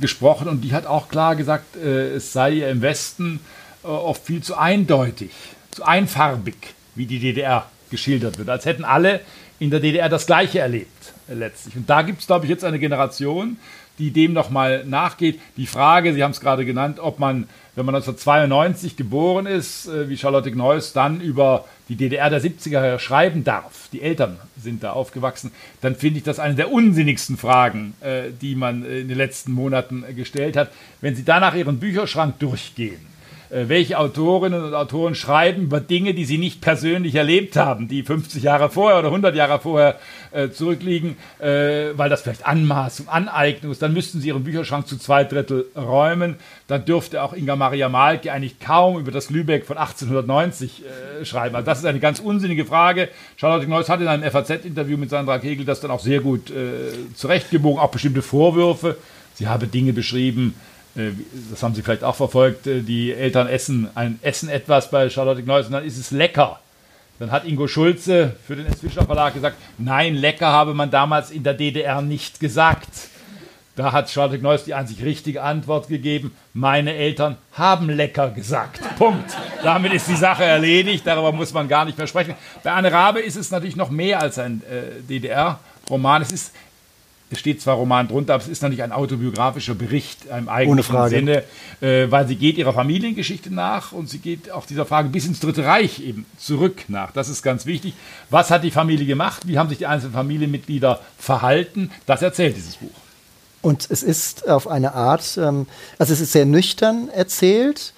gesprochen und die hat auch klar gesagt, es sei ihr im Westen oft viel zu eindeutig, zu einfarbig, wie die DDR geschildert wird, als hätten alle in der DDR das Gleiche erlebt letztlich. Und da gibt es, glaube ich, jetzt eine Generation, die dem nochmal nachgeht. Die Frage, Sie haben es gerade genannt, ob man, wenn man 1992 geboren ist, äh, wie Charlotte Gneuss, dann über die DDR der 70er Jahre schreiben darf, die Eltern sind da aufgewachsen, dann finde ich das eine der unsinnigsten Fragen, äh, die man in den letzten Monaten gestellt hat. Wenn Sie danach Ihren Bücherschrank durchgehen, äh, welche Autorinnen und Autoren schreiben über Dinge, die sie nicht persönlich erlebt haben, die 50 Jahre vorher oder 100 Jahre vorher äh, zurückliegen, äh, weil das vielleicht Anmaßung, Aneignung ist, dann müssten sie ihren Bücherschrank zu zwei Drittel räumen. Dann dürfte auch Inga Maria Malke eigentlich kaum über das Lübeck von 1890 äh, schreiben. Also das ist eine ganz unsinnige Frage. Charlotte Neuss hat in einem FAZ-Interview mit Sandra Kegel das dann auch sehr gut äh, zurechtgebogen, auch bestimmte Vorwürfe. Sie habe Dinge beschrieben, äh, das haben Sie vielleicht auch verfolgt, äh, die Eltern essen, ein, essen etwas bei Charlotte Kneuss und dann ist es lecker. Dann hat Ingo Schulze für den S. Fischer Verlag gesagt, nein, lecker habe man damals in der DDR nicht gesagt. Da hat Charlotte Kneuss die einzig richtige Antwort gegeben, meine Eltern haben lecker gesagt. Punkt. Damit ist die Sache erledigt, darüber muss man gar nicht mehr sprechen. Bei Anne Rabe ist es natürlich noch mehr als ein äh, DDR-Roman. Es ist es steht zwar Roman drunter, aber es ist natürlich ein autobiografischer Bericht im eigentlichen Sinne, äh, weil sie geht ihrer Familiengeschichte nach und sie geht auch dieser Frage bis ins Dritte Reich eben zurück nach. Das ist ganz wichtig. Was hat die Familie gemacht? Wie haben sich die einzelnen Familienmitglieder verhalten? Das erzählt dieses Buch. Und es ist auf eine Art, ähm, also es ist sehr nüchtern erzählt.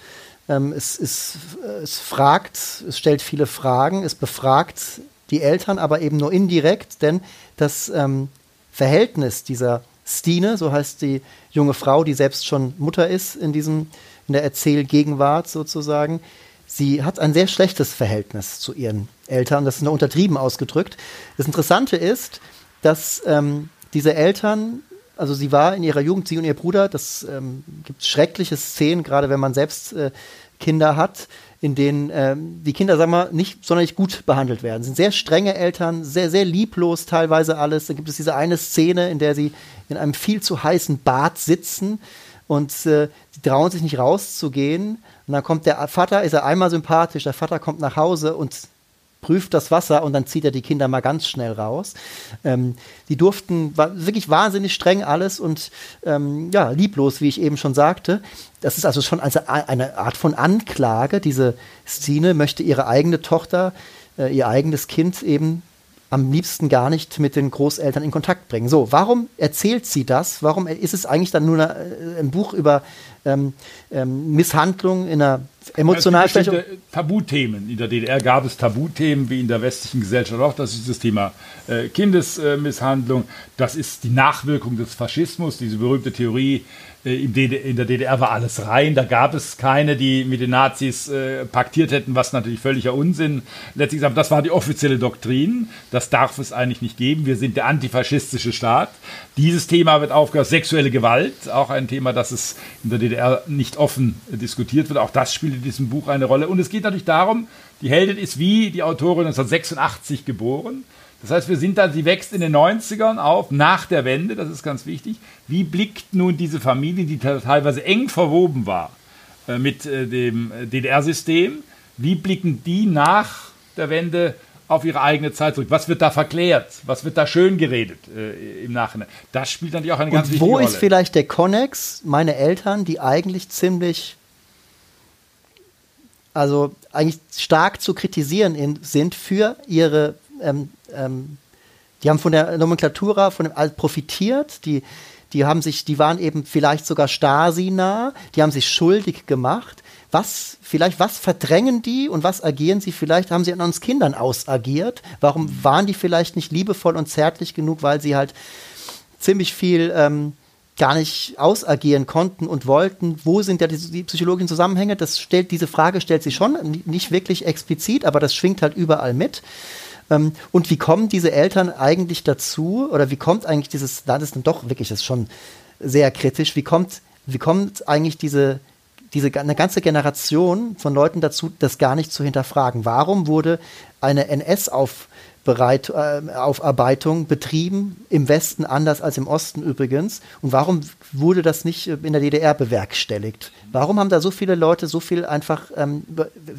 Ähm, es, ist, es fragt, es stellt viele Fragen, es befragt die Eltern, aber eben nur indirekt, denn das ähm, Verhältnis dieser Stine, so heißt die junge Frau, die selbst schon Mutter ist in diesem, in der Erzählgegenwart sozusagen, sie hat ein sehr schlechtes Verhältnis zu ihren Eltern. Das ist nur untertrieben ausgedrückt. Das Interessante ist, dass ähm, diese Eltern, also sie war in ihrer Jugend, sie und ihr Bruder, das ähm, gibt schreckliche Szenen, gerade wenn man selbst äh, Kinder hat, in denen ähm, die Kinder, sagen wir, nicht sonderlich gut behandelt werden. sind sehr strenge Eltern, sehr, sehr lieblos teilweise alles. Da gibt es diese eine Szene, in der sie in einem viel zu heißen Bad sitzen und äh, die trauen sich nicht rauszugehen. Und dann kommt der Vater, ist er einmal sympathisch, der Vater kommt nach Hause und prüft das Wasser und dann zieht er die Kinder mal ganz schnell raus. Ähm, die durften, war wirklich wahnsinnig streng alles und ähm, ja, lieblos, wie ich eben schon sagte. Das ist also schon also eine Art von Anklage. Diese Szene möchte ihre eigene Tochter, äh, ihr eigenes Kind eben am liebsten gar nicht mit den Großeltern in Kontakt bringen. So, warum erzählt sie das? Warum ist es eigentlich dann nur eine, äh, ein Buch über ähm, ähm, Misshandlung in einer emotionalen ja, Tabuthemen. In der DDR gab es Tabuthemen wie in der westlichen Gesellschaft auch. Das ist das Thema äh, Kindesmisshandlung. das ist die Nachwirkung des Faschismus, diese berühmte Theorie, äh, in der DDR war alles rein, da gab es keine, die mit den Nazis äh, paktiert hätten, was natürlich völliger Unsinn letztlich ist. das war die offizielle Doktrin. Das darf es eigentlich nicht geben. Wir sind der antifaschistische Staat. Dieses Thema wird aufgehört. Sexuelle Gewalt, auch ein Thema, das es in der DDR nicht offen diskutiert wird. Auch das spielt in diesem Buch eine Rolle. Und es geht natürlich darum, die Heldin ist wie die Autorin 1986 geboren. Das heißt, wir sind da, sie wächst in den 90ern auf, nach der Wende, das ist ganz wichtig. Wie blickt nun diese Familie, die teilweise eng verwoben war äh, mit äh, dem äh, DDR-System, wie blicken die nach der Wende auf ihre eigene Zeit zurück? Was wird da verklärt? Was wird da schön geredet äh, im Nachhinein? Das spielt natürlich auch eine ganz Und wichtige Rolle. Wo ist vielleicht der Connex, meine Eltern, die eigentlich ziemlich also eigentlich stark zu kritisieren in, sind für ihre ähm, ähm, die haben von der Nomenklatura von dem Alt profitiert, die, die haben sich, die waren eben vielleicht sogar Stasi-nah, die haben sich schuldig gemacht. Was, vielleicht, was verdrängen die und was agieren sie? Vielleicht haben sie an uns Kindern ausagiert. Warum waren die vielleicht nicht liebevoll und zärtlich genug, weil sie halt ziemlich viel ähm, gar nicht ausagieren konnten und wollten. Wo sind ja die, die, psychologischen Zusammenhänge? Das stellt, diese Frage stellt sie schon, nicht wirklich explizit, aber das schwingt halt überall mit. Ähm, und wie kommen diese Eltern eigentlich dazu, oder wie kommt eigentlich dieses, da ist dann doch wirklich, das ist schon sehr kritisch, wie kommt, wie kommt eigentlich diese, diese eine ganze Generation von Leuten dazu, das gar nicht zu hinterfragen? Warum wurde eine NS-Auf Bereit, äh, betrieben, im Westen anders als im Osten übrigens. Und warum wurde das nicht in der DDR bewerkstelligt? Warum haben da so viele Leute so viel einfach ähm,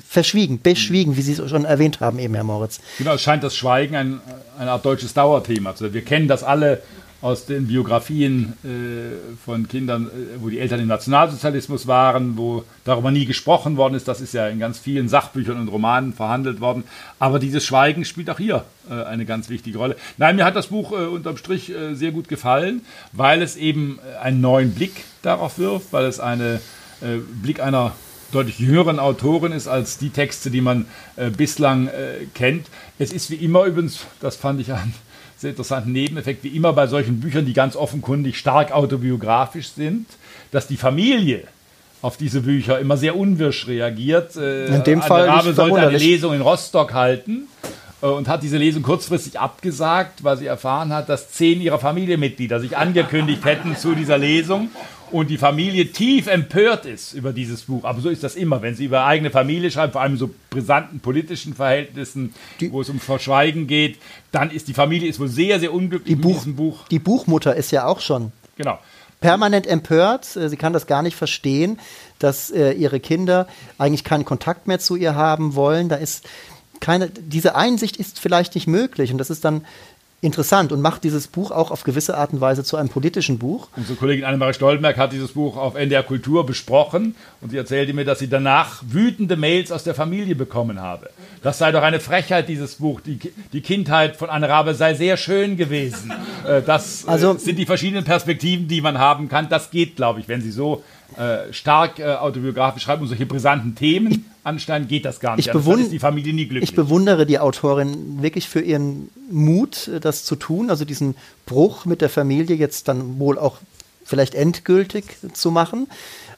verschwiegen, beschwiegen, wie Sie es schon erwähnt haben, eben, Herr Moritz? Genau, es scheint das Schweigen ein, eine Art deutsches Dauerthema zu sein. Wir kennen das alle aus den Biografien äh, von Kindern, äh, wo die Eltern im Nationalsozialismus waren, wo darüber nie gesprochen worden ist. Das ist ja in ganz vielen Sachbüchern und Romanen verhandelt worden. Aber dieses Schweigen spielt auch hier äh, eine ganz wichtige Rolle. Nein, mir hat das Buch äh, unterm Strich äh, sehr gut gefallen, weil es eben äh, einen neuen Blick darauf wirft, weil es einen Blick einer deutlich jüngeren Autorin ist als die Texte, die man bislang kennt. Es ist wie immer übrigens, das fand ich ein sehr interessanten Nebeneffekt, wie immer bei solchen Büchern, die ganz offenkundig stark autobiografisch sind, dass die Familie auf diese Bücher immer sehr unwirsch reagiert. Äh, in dem Fall Rabe sollte eine Lesung in Rostock halten äh, und hat diese Lesung kurzfristig abgesagt, weil sie erfahren hat, dass zehn ihrer Familienmitglieder sich angekündigt hätten zu dieser Lesung und die Familie tief empört ist über dieses Buch. Aber so ist das immer, wenn sie über eigene Familie schreibt, vor allem so brisanten politischen Verhältnissen, die, wo es um Verschweigen geht, dann ist die Familie ist wohl sehr, sehr unglücklich die mit diesem Buch. Die Buchmutter ist ja auch schon. Genau. Permanent empört, äh, sie kann das gar nicht verstehen, dass äh, ihre Kinder eigentlich keinen Kontakt mehr zu ihr haben wollen. Da ist keine, diese Einsicht ist vielleicht nicht möglich und das ist dann interessant und macht dieses Buch auch auf gewisse Art und Weise zu einem politischen Buch. Unsere Kollegin Annemarie Stoltenberg hat dieses Buch auf NDR Kultur besprochen und sie erzählte mir, dass sie danach wütende Mails aus der Familie bekommen habe. Das sei doch eine Frechheit, dieses Buch. Die, die Kindheit von Anne Rabe sei sehr schön gewesen. Äh, das äh, also, sind die verschiedenen Perspektiven, die man haben kann. Das geht, glaube ich, wenn Sie so äh, stark autobiografisch schreiben und solche brisanten Themen anschneiden, geht das gar nicht. Ich, bewund die Familie nie glücklich. ich bewundere die Autorin wirklich für ihren Mut, das zu tun, also diesen Bruch mit der Familie jetzt dann wohl auch vielleicht endgültig zu machen.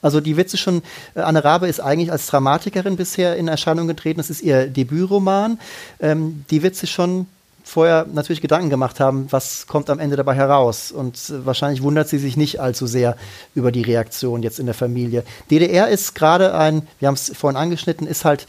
Also die Witze schon, äh, Anne Rabe ist eigentlich als Dramatikerin bisher in Erscheinung getreten. Das ist ihr Debütroman. Ähm, die Witze schon vorher natürlich Gedanken gemacht haben, was kommt am Ende dabei heraus. Und äh, wahrscheinlich wundert sie sich nicht allzu sehr über die Reaktion jetzt in der Familie. DDR ist gerade ein, wir haben es vorhin angeschnitten, ist halt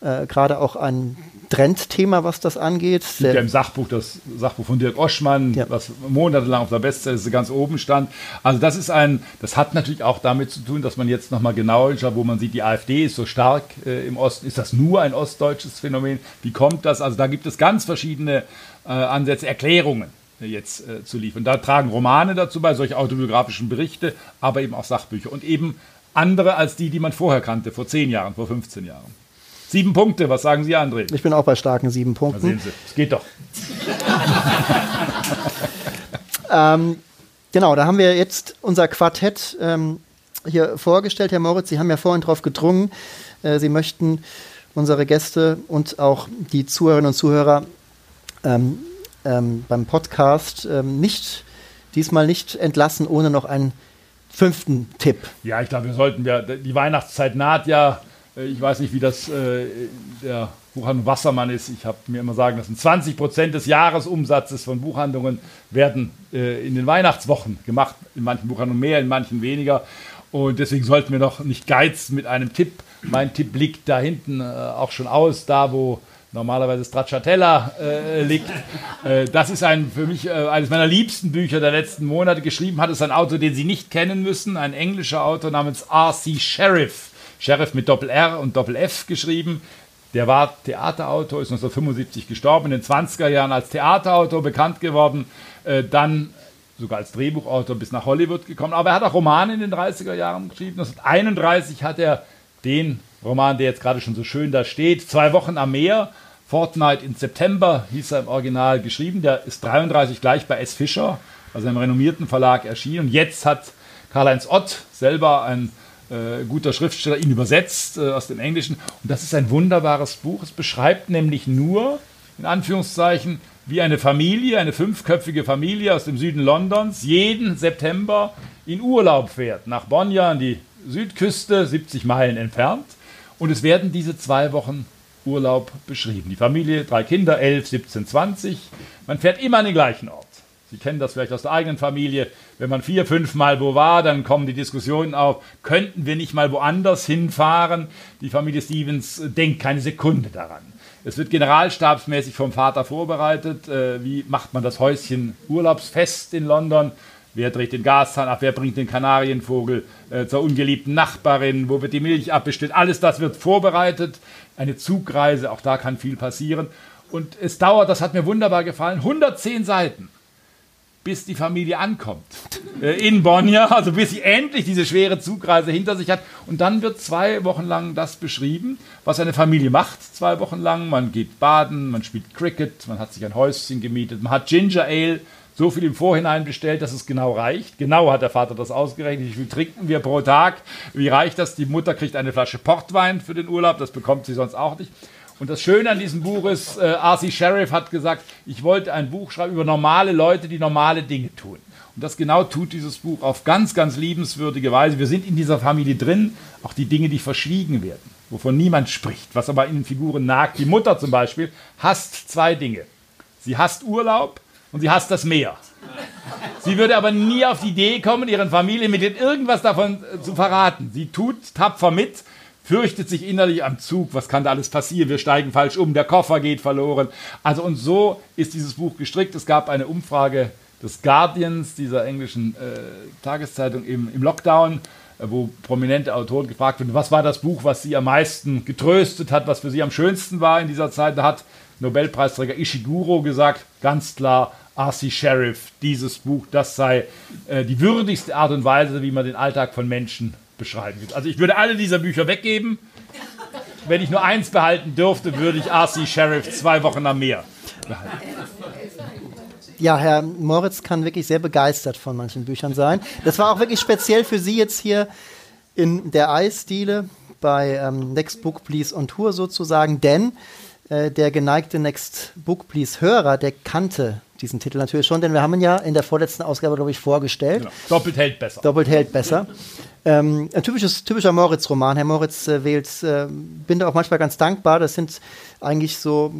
äh, gerade auch ein Trendthema, was das angeht. Es gibt ja im Sachbuch das Sachbuch von Dirk Oschmann, ja. was monatelang auf der Bestselliste ganz oben stand. Also das ist ein, das hat natürlich auch damit zu tun, dass man jetzt nochmal genauer schaut, wo man sieht, die AfD ist so stark äh, im Osten. Ist das nur ein ostdeutsches Phänomen? Wie kommt das? Also da gibt es ganz verschiedene äh, Ansätze, Erklärungen äh, jetzt äh, zu liefern. Da tragen Romane dazu bei, solche autobiografischen Berichte, aber eben auch Sachbücher und eben andere als die, die man vorher kannte, vor zehn Jahren, vor 15 Jahren. Sieben Punkte, was sagen Sie, André? Ich bin auch bei starken sieben Punkten. Da sehen Sie, es geht doch. ähm, genau, da haben wir jetzt unser Quartett ähm, hier vorgestellt, Herr Moritz. Sie haben ja vorhin darauf gedrungen, äh, Sie möchten unsere Gäste und auch die Zuhörerinnen und Zuhörer ähm, ähm beim Podcast ähm, nicht diesmal nicht entlassen, ohne noch einen fünften Tipp. Ja, ich glaube, wir sollten ja, die Weihnachtszeit naht ja ich weiß nicht, wie das äh, der Buchhandlung Wassermann ist. Ich habe mir immer sagen lassen, 20 Prozent des Jahresumsatzes von Buchhandlungen werden äh, in den Weihnachtswochen gemacht. In manchen Buchhandlungen mehr, in manchen weniger. Und deswegen sollten wir noch nicht geizen mit einem Tipp. Mein Tipp liegt da hinten äh, auch schon aus, da wo normalerweise Stracciatella äh, liegt. Äh, das ist ein, für mich äh, eines meiner liebsten Bücher der letzten Monate. Geschrieben hat es ein Autor, den Sie nicht kennen müssen, ein englischer Autor namens R.C. Sheriff. Sheriff mit Doppel-R und Doppel-F geschrieben. Der war Theaterautor, ist 1975 gestorben, in den 20er Jahren als Theaterautor bekannt geworden, äh, dann sogar als Drehbuchautor bis nach Hollywood gekommen. Aber er hat auch Romane in den 30er Jahren geschrieben. 1931 hat er den Roman, der jetzt gerade schon so schön da steht, Zwei Wochen am Meer, Fortnight in September, hieß er im Original geschrieben. Der ist 33 gleich bei S. Fischer, also einem renommierten Verlag erschienen. Und jetzt hat Karl-Heinz Ott selber ein äh, guter Schriftsteller ihn übersetzt äh, aus dem Englischen. Und das ist ein wunderbares Buch. Es beschreibt nämlich nur, in Anführungszeichen, wie eine Familie, eine fünfköpfige Familie aus dem Süden Londons, jeden September in Urlaub fährt. Nach Bonja an die Südküste, 70 Meilen entfernt. Und es werden diese zwei Wochen Urlaub beschrieben. Die Familie, drei Kinder, 11, 17, 20. Man fährt immer an den gleichen Ort. Sie kennen das vielleicht aus der eigenen Familie. Wenn man vier, fünf Mal wo war, dann kommen die Diskussionen auf, könnten wir nicht mal woanders hinfahren? Die Familie Stevens denkt keine Sekunde daran. Es wird generalstabsmäßig vom Vater vorbereitet. Äh, wie macht man das Häuschen Urlaubsfest in London? Wer dreht den Gashahn ab? Wer bringt den Kanarienvogel äh, zur ungeliebten Nachbarin? Wo wird die Milch abbestellt? Alles das wird vorbereitet. Eine Zugreise, auch da kann viel passieren. Und es dauert, das hat mir wunderbar gefallen, 110 Seiten bis die Familie ankommt äh, in Bonn, ja, also bis sie endlich diese schwere Zugreise hinter sich hat. Und dann wird zwei Wochen lang das beschrieben, was eine Familie macht, zwei Wochen lang. Man geht baden, man spielt Cricket, man hat sich ein Häuschen gemietet, man hat Ginger Ale, so viel im Vorhinein bestellt, dass es genau reicht. Genau hat der Vater das ausgerechnet. Wie viel trinken wir pro Tag? Wie reicht das? Die Mutter kriegt eine Flasche Portwein für den Urlaub, das bekommt sie sonst auch nicht. Und das Schöne an diesem Buch ist, äh, R.C. Sheriff hat gesagt, ich wollte ein Buch schreiben über normale Leute, die normale Dinge tun. Und das genau tut dieses Buch auf ganz, ganz liebenswürdige Weise. Wir sind in dieser Familie drin, auch die Dinge, die verschwiegen werden, wovon niemand spricht, was aber in den Figuren nagt. Die Mutter zum Beispiel hasst zwei Dinge. Sie hasst Urlaub und sie hasst das Meer. Sie würde aber nie auf die Idee kommen, ihren Familienmitgliedern irgendwas davon äh, zu verraten. Sie tut tapfer mit, fürchtet sich innerlich am Zug, was kann da alles passieren, wir steigen falsch um, der Koffer geht verloren. Also und so ist dieses Buch gestrickt. Es gab eine Umfrage des Guardians, dieser englischen äh, Tageszeitung im, im Lockdown, äh, wo prominente Autoren gefragt wurden, was war das Buch, was sie am meisten getröstet hat, was für sie am schönsten war in dieser Zeit. Da hat Nobelpreisträger Ishiguro gesagt, ganz klar, R.C. Sheriff, dieses Buch, das sei äh, die würdigste Art und Weise, wie man den Alltag von Menschen beschreiben. Also ich würde alle dieser Bücher weggeben. Wenn ich nur eins behalten dürfte, würde ich R.C. Sheriff zwei Wochen am Meer behalten. Ja, Herr Moritz kann wirklich sehr begeistert von manchen Büchern sein. Das war auch wirklich speziell für Sie jetzt hier in der Eisdiele bei ähm, Next Book Please on Tour sozusagen, denn äh, der geneigte Next Book Please Hörer, der kannte diesen Titel natürlich schon, denn wir haben ihn ja in der vorletzten Ausgabe, glaube ich, vorgestellt. Genau. Doppelt hält besser. Doppelt hält besser. Ähm, ein typisches, typischer Moritz-Roman. Herr Moritz äh, wählt, äh, bin da auch manchmal ganz dankbar. Das sind eigentlich so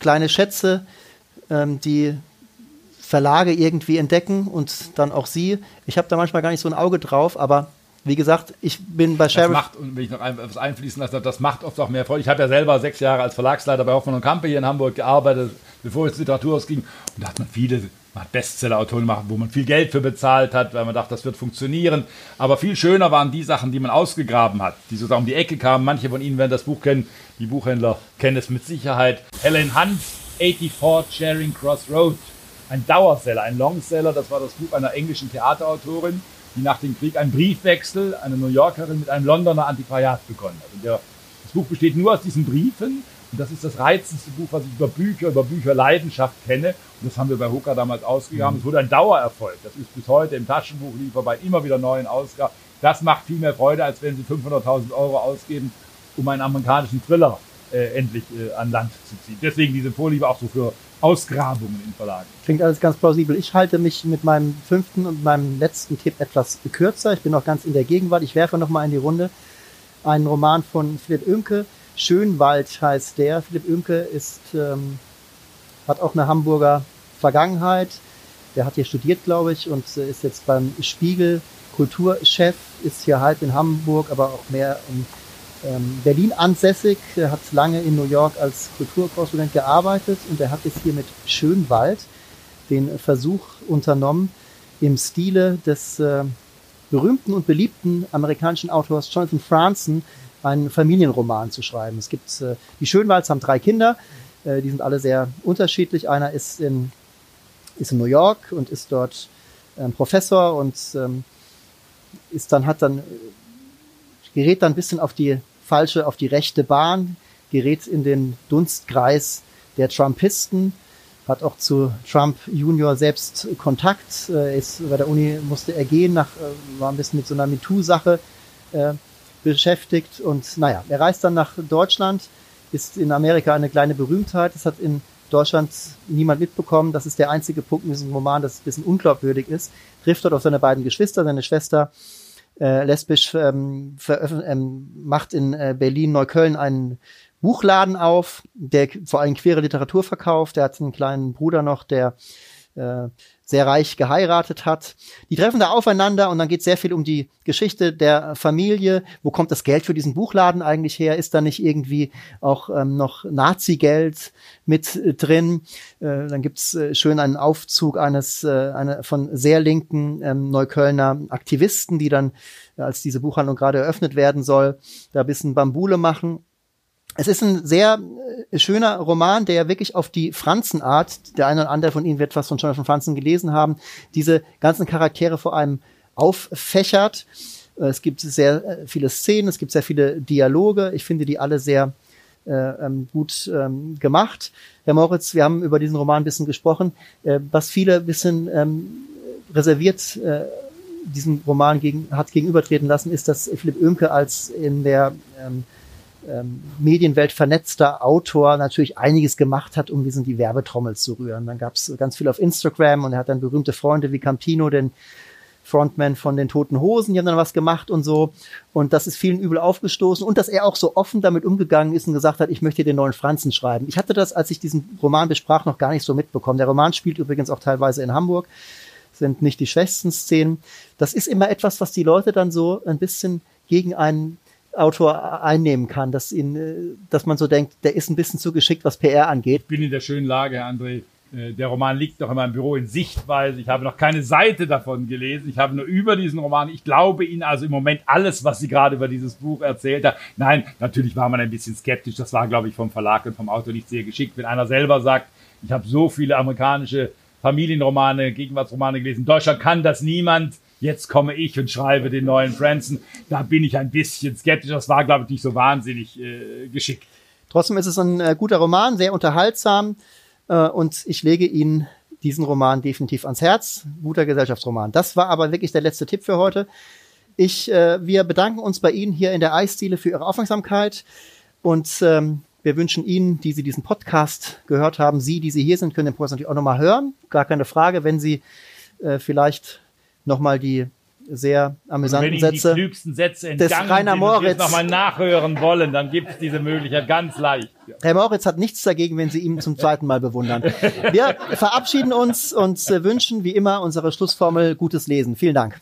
kleine Schätze, ähm, die Verlage irgendwie entdecken und dann auch Sie. Ich habe da manchmal gar nicht so ein Auge drauf, aber wie gesagt, ich bin bei Das Sheriff. macht, und wenn ich noch ein- etwas einfließen lasse, das macht oft auch mehr Freude. Ich habe ja selber sechs Jahre als Verlagsleiter bei Hoffmann und Kampe hier in Hamburg gearbeitet, bevor es ins Literaturhaus ging. Und da hat man viele man hat Bestseller-Autoren gemacht, wo man viel Geld für bezahlt hat, weil man dachte, das wird funktionieren. Aber viel schöner waren die Sachen, die man ausgegraben hat, die sozusagen um die Ecke kamen. Manche von Ihnen werden das Buch kennen, die Buchhändler kennen es mit Sicherheit. Helen Hunt, 84 Charing Cross Road. Ein Dauerseller, ein Longseller, das war das Buch einer englischen Theaterautorin, die nach dem Krieg einen Briefwechsel, eine New Yorkerin, mit einem Londoner Antiquariat begonnen hat. Und der, das Buch besteht nur aus diesen Briefen. Und das ist das reizendste Buch, was ich über Bücher, über Bücherleidenschaft kenne. Und das haben wir bei Hooker damals ausgegraben. Es wurde ein Dauererfolg. Das ist bis heute im Taschenbuchliefer bei immer wieder neuen Ausgaben. Das macht viel mehr Freude, als wenn Sie 500.000 Euro ausgeben, um einen amerikanischen Thriller äh, endlich äh, an Land zu ziehen. Deswegen diese Vorliebe auch so für Ausgrabungen in Verlagen. Klingt alles ganz plausibel. Ich halte mich mit meinem fünften und meinem letzten Tipp etwas kürzer. Ich bin noch ganz in der Gegenwart. Ich werfe noch mal in die Runde einen Roman von Philipp Oemke. Schönwald heißt der. Philipp Oemke ist, ähm, hat auch eine Hamburger Vergangenheit. Der hat hier studiert, glaube ich, und äh, ist jetzt beim Spiegel Kulturchef, ist hier halb in Hamburg, aber auch mehr in Berlin ansässig, hat lange in New York als Kulturkorrespondent gearbeitet und er hat jetzt hier mit Schönwald den Versuch unternommen, im Stile des äh, berühmten und beliebten amerikanischen Autors Jonathan Franzen einen Familienroman zu schreiben. Es gibt äh, die Schönwalds haben drei Kinder, äh, die sind alle sehr unterschiedlich. Einer ist in ist in New York und ist dort ähm, Professor und ähm, ist dann hat dann gerät dann ein bisschen auf die falsche, auf die rechte Bahn, gerät in den Dunstkreis der Trumpisten, hat auch zu Trump Junior selbst Kontakt, äh, ist bei der Uni musste er gehen, nach, äh, war ein bisschen mit so einer MeToo-Sache äh, beschäftigt und naja, er reist dann nach Deutschland, ist in Amerika eine kleine Berühmtheit, das hat in Deutschland niemand mitbekommen, das ist der einzige Punkt in diesem Roman, das ein bisschen unglaubwürdig ist, trifft dort auf seine beiden Geschwister, seine Schwester äh, lesbisch ähm, ähm, macht in äh, Berlin Neukölln einen Buchladen auf, der vor allem queere Literatur verkauft. Der hat einen kleinen Bruder noch, der äh, sehr reich geheiratet hat. Die treffen da aufeinander und dann geht sehr viel um die Geschichte der Familie. Wo kommt das Geld für diesen Buchladen eigentlich her? Ist da nicht irgendwie auch ähm, noch Nazi-Geld mit äh, drin? Äh, dann gibt's äh, schön einen Aufzug eines äh, eine, von sehr linken ähm, Neuköllner Aktivisten, die dann, äh, als diese Buchhandlung gerade eröffnet werden soll, da ein bisschen Bambule machen. Es ist ein sehr äh, schöner Roman, der wirklich auf die Franzenart, der eine oder andere von Ihnen wird was von Jonathan Franzen gelesen haben, diese ganzen Charaktere vor allem auffächert. Äh, Es gibt sehr äh, viele Szenen, es gibt sehr viele Dialoge. Ich finde die alle sehr äh, ähm, gut ähm, gemacht. Herr Moritz, wir haben über diesen Roman ein bisschen gesprochen. Äh, was viele ein bisschen ähm, reserviert äh, diesem Roman gegen, hat gegenübertreten lassen, ist, dass Philipp Oemke als in der ähm, ähm, Medienwelt vernetzter Autor natürlich einiges gemacht hat, um diesen die Werbetrommel zu rühren. Dann gab es ganz viel auf Instagram und er hat dann berühmte Freunde wie Campino, den Frontman von den Toten Hosen, die haben dann was gemacht und so. Und das ist vielen übel aufgestoßen. Und dass er auch so offen damit umgegangen ist und gesagt hat, ich möchte den neuen Franzen schreiben. Ich hatte das, als ich diesen Roman besprach, noch gar nicht so mitbekommen. Der Roman spielt übrigens auch teilweise in Hamburg, sind nicht die schwächsten Szenen. Das ist immer etwas, was die Leute dann so ein bisschen gegen einen Autor einnehmen kann, dass ihn, äh, dass man so denkt, der ist ein bisschen zu geschickt, was PR angeht. Ich bin in der schönen Lage, Herr André. äh, Der Roman liegt noch in meinem Büro in Sichtweise. Ich habe noch keine Seite davon gelesen. Ich habe nur über diesen Roman. Ich glaube Ihnen also im Moment alles, was Sie gerade über dieses Buch erzählt haben. Nein, natürlich war man ein bisschen skeptisch. Das war, glaube ich, vom Verlag und vom Autor nicht sehr geschickt. Wenn einer selber sagt, ich habe so viele amerikanische Familienromane, Gegenwartsromane gelesen. In Deutschland kann das niemand. Jetzt komme ich und schreibe den neuen Franzen. Da bin ich ein bisschen skeptisch. Das war, glaube ich, nicht so wahnsinnig äh, geschickt. Trotzdem ist es ein äh, guter Roman, sehr unterhaltsam äh, und ich lege Ihnen diesen Roman definitiv ans Herz. Guter Gesellschaftsroman. Das war aber wirklich der letzte Tipp für heute. Ich, äh, wir bedanken uns bei Ihnen hier in der Eisdiele für Ihre Aufmerksamkeit und ähm, wir wünschen Ihnen, die Sie diesen Podcast gehört haben, Sie, die Sie hier sind, können den Podcast natürlich auch nochmal hören. Gar keine Frage, wenn Sie äh, vielleicht nochmal die sehr amüsanten Sätze des Rainer Moritz. nochmal nachhören wollen, dann gibt es diese Möglichkeit ganz leicht. Herr Moritz hat nichts dagegen, wenn Sie ihn zum zweiten Mal bewundern. Wir verabschieden uns und äh, wünschen wie immer unsere Schlussformel gutes Lesen. Vielen Dank.